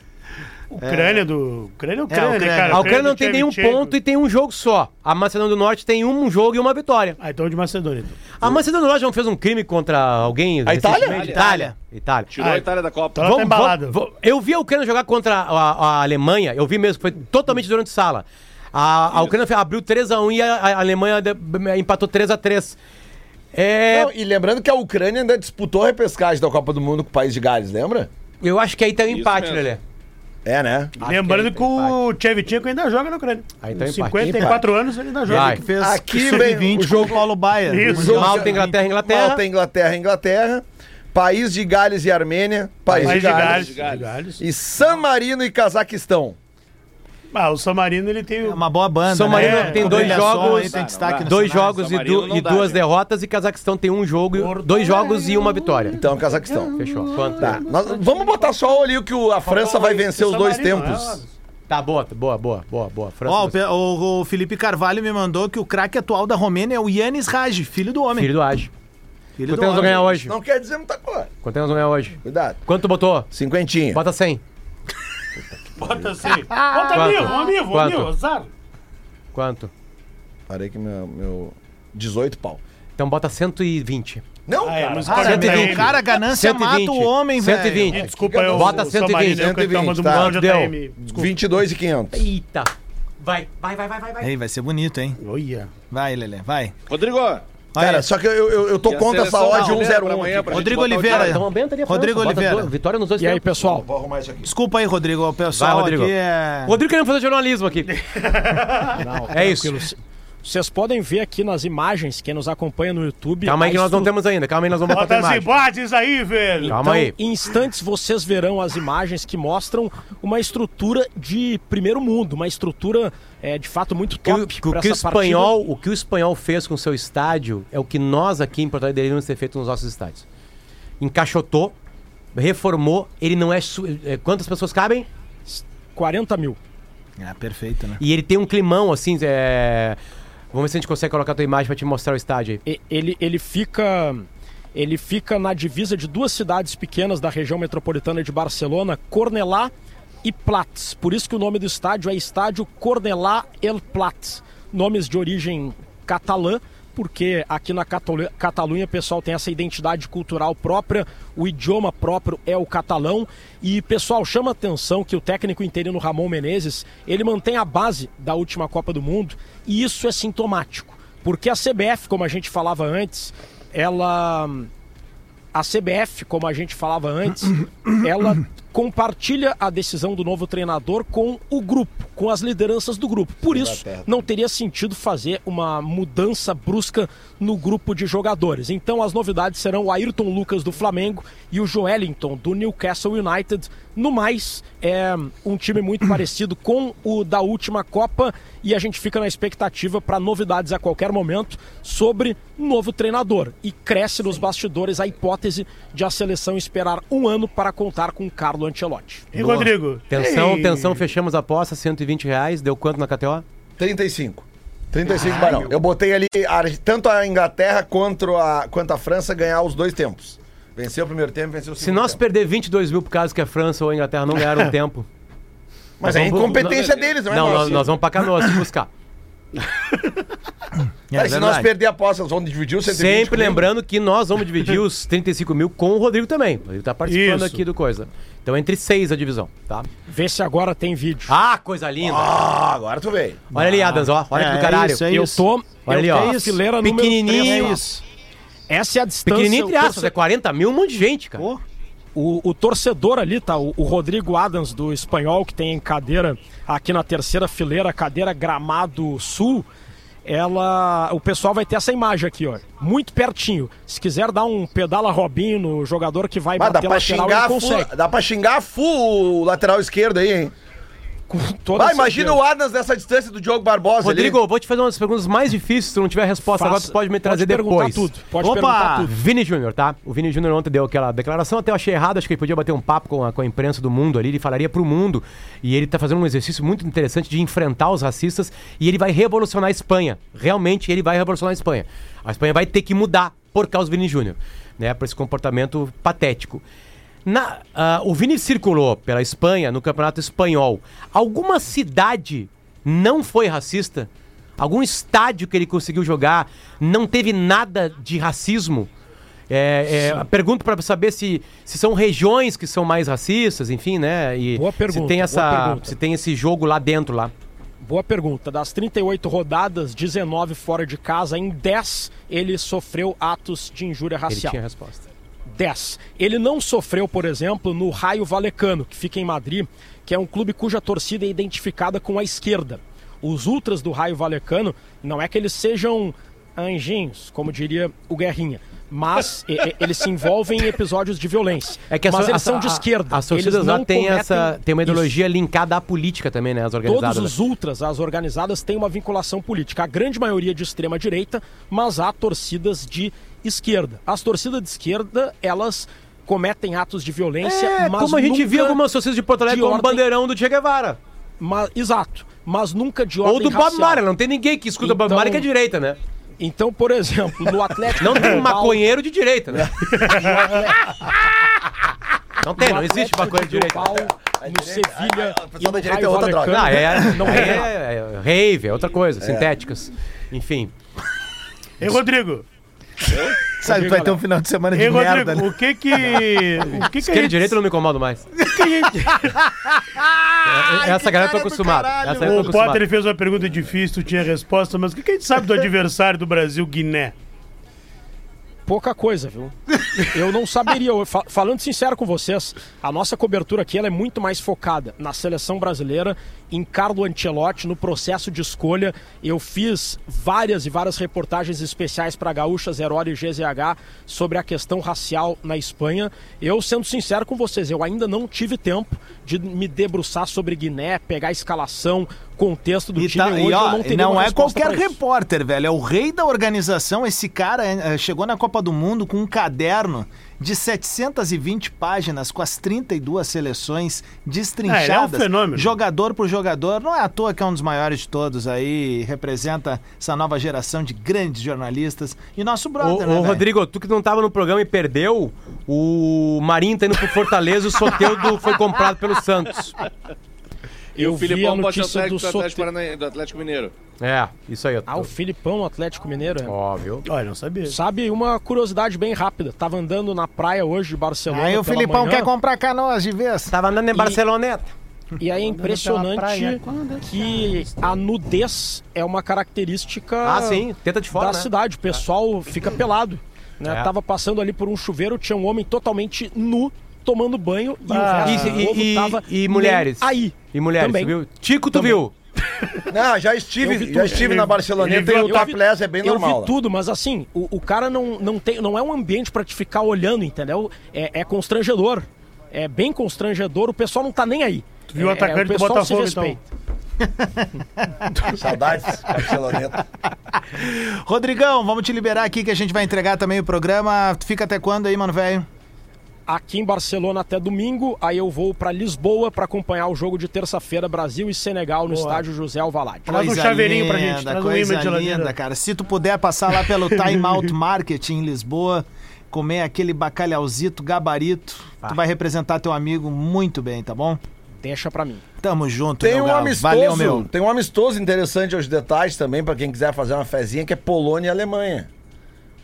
Ucrânia do. Ucrânia é Ucrânia, Ucrânia. né, cara? A Ucrânia não do tem nenhum ponto e tem um jogo só. A Macedônia do Norte tem um jogo e uma vitória. Ah, então de Macedônia. Então. A Macedônia do Norte não fez um crime contra alguém? A Itália? recentemente? Itália. Itália. Tirou Ah, a Itália da Copa. Então tá embalada. vamos- eu vi a Ucrânia jogar contra a, a Alemanha, eu vi mesmo, foi totalmente durante sala. A, a Ucrânia abriu 3x1 e a, a Alemanha de- empatou 3x3. É, Não, e lembrando que a Ucrânia ainda disputou a repescagem da Copa do Mundo com o país de Gales, lembra? eu acho que aí tem um Isso empate. Lelê. É, né? Lembrando que que, aí o Tchevchenko ainda joga na Ucrânia. Aí tá Com empate. 54 anos ele ainda joga. Que fez Aqui sub-20 vem o com jogo- o Paulo Baia. Isso. Malta, Sub-20. Inglaterra, Inglaterra. Malta, Inglaterra, Inglaterra. País de Gales e Armênia. País, País. Gales. de Gales. de Gales. E San Marino e Cazaquistão. Ah, o San Marino ele tem. É uma boa banda, São Marino né? tem O dois jogos, aí tem destaque dois jogos e, du- e dá, duas gente. derrotas e Cazaquistão tem um jogo, Porto dois jogos e uma vitória. Então, Cazaquistão. Fechou. Quanto? Tá, nós- vamos botar só ali o que a França vai vencer os dois tempos. é, Tá, boa, boa, boa, boa, boa. Ó, o Pe- o, o Felipe Carvalho me mandou que o craque atual da Romênia é o Yannis Raj, filho do homem. filho do. Filho Quanto nós vamos homem. ganhar hoje? Não quer dizer muita coisa. Quanto nós vamos ganhar hoje? Cuidado. Quanto tu botou? Cinquentinha. Bota 100. Bota assim. Bota Quanto? mil, um mil, um Quanto? mil, azar. Quanto? Parei que meu, meu 18 pau. Então bota 120. Não, Ah, é, cara. mas Cara, 120. meu, cara, a ganância mata o homem, velho. 120. Desculpa, eu. Bota o San 120, Marino, eu, campeão, mas o 120, tá. Mundial Deu. Desculpa. 22 e 500. Eita. Vai, vai, vai, vai, vai. vai. Ei, vai ser bonito, hein? Olha. Vai, Lelê, vai. Rodrigo, Cara, Aí. só que eu, eu, eu tô contra essa odd brasileira pra 101 amanhã, aqui. pra Rodrigo Oliveira. Então aumenta ali a Rodrigo França, bota Oliveira. dois- Vitória nos dois E aí, tempos. pessoal? Vou arrumar isso aqui. Desculpa aí, Rodrigo. O pessoal Vai, Rodrigo. aqui é... Rodrigo querendo fazer jornalismo aqui. é isso. Vocês podem ver aqui nas imagens, quem nos acompanha no YouTube. Calma aí que nós não temos ainda. Calma aí, nós vamos botar as imagens aí, velho. Calma Então, aí. em instantes vocês verão as imagens que mostram uma estrutura de primeiro mundo, uma estrutura é, de fato muito que, top o, que o que o partida. espanhol, o que o espanhol fez com o seu estádio é o que nós aqui em Porto Alegre deveríamos ter feito nos nossos estádios. Encaixotou, reformou, ele não é, su- é, quantas pessoas cabem? 40 mil. É, perfeito, né? E ele tem um climão assim, é... Vamos ver se a gente consegue colocar a tua imagem pra te mostrar o estádio aí. Ele, ele fica. Ele fica na divisa de duas cidades pequenas da região metropolitana de Barcelona, Cornellà e Plats. Por isso que o nome do estádio é Estádio Cornellà El Plat. Nomes de origem catalã, porque aqui na Catalu- Catalunha o pessoal tem essa identidade cultural própria, o idioma próprio é o catalão. E pessoal, chama atenção que o técnico interino Ramon Menezes, ele mantém a base da última Copa do Mundo, e isso é sintomático. Porque a CBF, como a gente falava antes, ela. A CBF, como a gente falava antes, ela compartilha a decisão do novo treinador com o grupo, com as lideranças do grupo. Por isso, não teria sentido fazer uma mudança brusca no grupo de jogadores. Então, as novidades serão o Ayrton Lucas do Flamengo e o Joelinton do Newcastle United. No mais, é um time muito parecido com o da última Copa e a gente fica na expectativa para novidades a qualquer momento sobre novo treinador. E cresce nos bastidores a hipótese de a seleção esperar um ano para contar com Carlo Ancelotti. E Rodrigo? Atenção, Ei. fechamos a aposta, 120 reais. Deu quanto na KTO? 35. 35 barão. Eu botei ali a- tanto a Inglaterra quanto a, quanto a França ganhar os dois tempos. Venceu o primeiro tempo, venceu o segundo Se nós tempo. perder 22 mil por causa que a França ou a Inglaterra não ganharam um tempo. Mas é incompetência deles, não é Não, nós, nós vamos pra Canoas se buscar. É se nós verdade. perder a aposta, nós vamos dividir o 120 Sempre comigo? lembrando que nós vamos dividir os 35 mil com o Rodrigo também. Rodrigo tá participando Isso. aqui do coisa. Então entre seis a divisão, tá? Vê se agora tem vídeo. Ah, coisa linda! Ah, agora tu veio. Olha ali, Adams, ó. Olha É, que do é caralho. isso, é eu isso. tô, Olha eu ali, tô ó. fileira Pequenininho. É. Essa é a distância. Pequenininho entre aspas, torce- é 40 mil, um monte de gente, cara. Pô. O, o torcedor ali, tá? O, o Rodrigo Adams do Espanhol, que tem cadeira aqui na terceira fileira, cadeira Gramado Sul. Ela. O pessoal vai ter essa imagem aqui, ó. Muito pertinho. Se quiser dar um pedala Robinho no jogador que vai Mas dá bater pra, lateral, xingar ele consegue. full, dá pra xingar full o lateral esquerdo aí, hein? Com toda Vai, imagina certeza. o Adams dessa distância do Diogo Barbosa Rodrigo, ali. vou te fazer umas perguntas mais difíceis. Se tu não tiver resposta agora, Faça. tu pode me trazer perguntar depois. tudo. Pode Opa! perguntar tudo. Vini Júnior, tá? O Vini Júnior ontem deu aquela declaração, até eu achei errado, acho que ele podia bater um papo com a, com a imprensa do mundo ali, ele falaria pro mundo, e ele tá fazendo um exercício muito interessante de enfrentar os racistas, e ele vai revolucionar a Espanha. Realmente, ele vai revolucionar a Espanha. A Espanha vai ter que mudar por causa do Vini Júnior, né? Por esse comportamento patético. Na, ah, o Vini circulou pela Espanha, no campeonato espanhol. Alguma cidade não foi racista? Algum estádio que ele conseguiu jogar não teve nada de racismo? É, é, pergunto para saber se, se são regiões que são mais racistas, enfim, né? E Boa se pergunta, tem boa essa, se tem esse jogo lá dentro lá. Boa pergunta. Das 38 rodadas, 19 fora de casa, em 10 ele sofreu atos de injúria Ele racial. tinha a resposta. 10. Ele não sofreu, por exemplo, no Raio Valecano, que fica em Madrid, que é um clube cuja torcida é identificada com a esquerda. Os ultras do Raio Valecano não é que eles sejam anjinhos, como diria o Guerrinha, mas eles se envolvem em episódios de violência. É que a mas eles são de esquerda. As torcidas lá têm essa tem uma isso. ideologia linkada à política também, né? As organizadas. Todos os ultras, as organizadas, têm uma vinculação política. A grande maioria de extrema direita, mas há torcidas de esquerda. As torcidas de esquerda, elas cometem atos de violência, É, mas como a gente nunca viu algumas torcidas de Porto Alegre com o ordem- bandeirão do Che Guevara. ma- exato, mas nunca de Ou ordem do Bob racial. Marley. Não tem ninguém que escuta Bob Então- Marley que é direita, né? Então, por exemplo, no Atlético Não tem maconheiro de direita, né? Não tem, no não existe maconheiro de direita. Bilbau, no Sevilha a- a- a e pessoa da no direita é outra droga. Ah, é, Não é, é é, é rave, é outra coisa, sintéticas. Enfim. Ei, Rodrigo. Sabe, vai ter um final de semana de Ei, merda, Rodrigo, né? o que que... O que que a Esquerda e gente... direita não me incomodo mais. o que que a gente- É, Essa galera eu tô acostumado. Essa eu tô O acostumado. Potter fez uma pergunta difícil, tu tinha resposta, mas o que, que a gente sabe do adversário do Brasil, Guiné? Pouca coisa, viu? Eu não saberia. Eu, fa- falando sincero com vocês, a nossa cobertura aqui ela é muito mais focada na seleção brasileira, em Carlo Ancelotti, no processo de escolha. Eu fiz várias e várias reportagens especiais para Gaúcha, Zero e GZH sobre a questão racial na Espanha. Eu, sendo sincero com vocês, eu ainda não tive tempo de me debruçar sobre Guiné, pegar a escalação, contexto do E, time. tá- Hoje e, ó, não não é qualquer repórter, velho. É o rei da organização. Esse cara eh, chegou na Copa do Mundo com um caderno de 720 páginas com as 32 seleções destrinchadas. É, é um fenômeno. Jogador por jogador. Não é à toa que é um dos maiores de todos aí. Representa essa nova geração de grandes jornalistas. E nosso Ô, brother, né, ô? Rodrigo, tu que não tava no programa e perdeu, o Marinho tá indo pro Fortaleza, o Soteudo foi comprado pelo Santos. E Eu o vi a Filipão o notícia Atlético do do Atlético, Parana- do Atlético Mineiro. É, isso aí. Eu Ah, o Filipão no Atlético Mineiro. é. Óbvio. Olha, não sabia. Sabe, uma curiosidade bem rápida. Tava andando na praia hoje de Barcelona. Aí o Filipão manhã, quer comprar canoas de vez. Tava andando em E- Barceloneta. E aí é impressionante que a nudez é uma característica Ah, sim. Tenta de fora, da né? cidade. O pessoal fica pelado. Né? É. Tava passando ali por um chuveiro, tinha um homem totalmente nu tomando banho e Ah. o resto E- do povo e- tava e mulheres? aí. E mulheres, Também. viu? Tico, tu Também. viu? Não, já Eu estive, já estive na Barceloneta e viu- o topless é bem eu normal. vi tudo, mas assim, o, o cara não, não, tem, não é um ambiente pra te ficar olhando, entendeu? É, é constrangedor. É bem constrangedor, o pessoal não tá nem aí. Tu viu o É, atacante do pessoal se Botafogo, então? Saudades, Barceloneta. Rodrigão, vamos te liberar aqui que a gente vai entregar também o programa. Tu fica até quando aí, mano, velho? Aqui em Barcelona até domingo, aí eu vou pra Lisboa pra acompanhar o jogo de terça-feira Brasil e Senegal no Boa. estádio José Alvalade. Traz um chaveirinho pra gente, linda, traz um coisa imã de geladeira. linda, cara. Se tu puder passar lá pelo Time Out Market em Lisboa, comer aquele bacalhauzito gabarito, tu vai representar teu amigo muito bem, tá bom? Deixa pra mim. Tamo junto, Tem meu um galo. amistoso, Valeu, meu. tem um amistoso interessante aos detalhes também pra quem quiser fazer uma fezinha que é Polônia e Alemanha.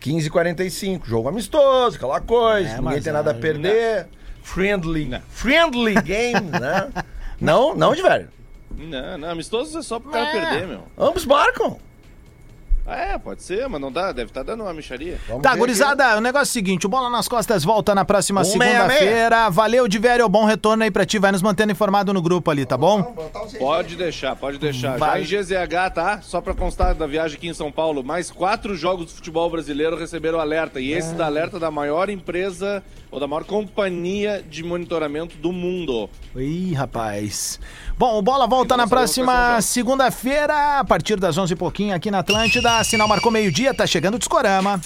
15h45, jogo amistoso, aquela coisa, É, ninguém tem nada a perder. Friendly, friendly game, né? Não, não, de velho. Não, não, amistoso é só pro cara perder, meu. Ambos marcam. É, pode ser, mas não dá, deve estar dando uma micharia. Vamos Tá, gurizada, o negócio é o seguinte, o Bola nas Costas volta na próxima Um segunda-feira. Valeu, Divério, bom retorno aí pra ti, vai nos mantendo informado no grupo ali, tá bom? Pode deixar, pode deixar. Vai. Já em GZH, tá? Só pra constar da viagem aqui em São Paulo, mais quatro jogos de futebol brasileiro receberam alerta. E esse da alerta da maior empresa ou da maior companhia de monitoramento do mundo. Ih, rapaz. Bom, o Bola volta na próxima começar o jogo. segunda-feira, a partir das 11 e pouquinho aqui na Atlântida. Sinal marcou meio-dia, tá chegando o Discorama.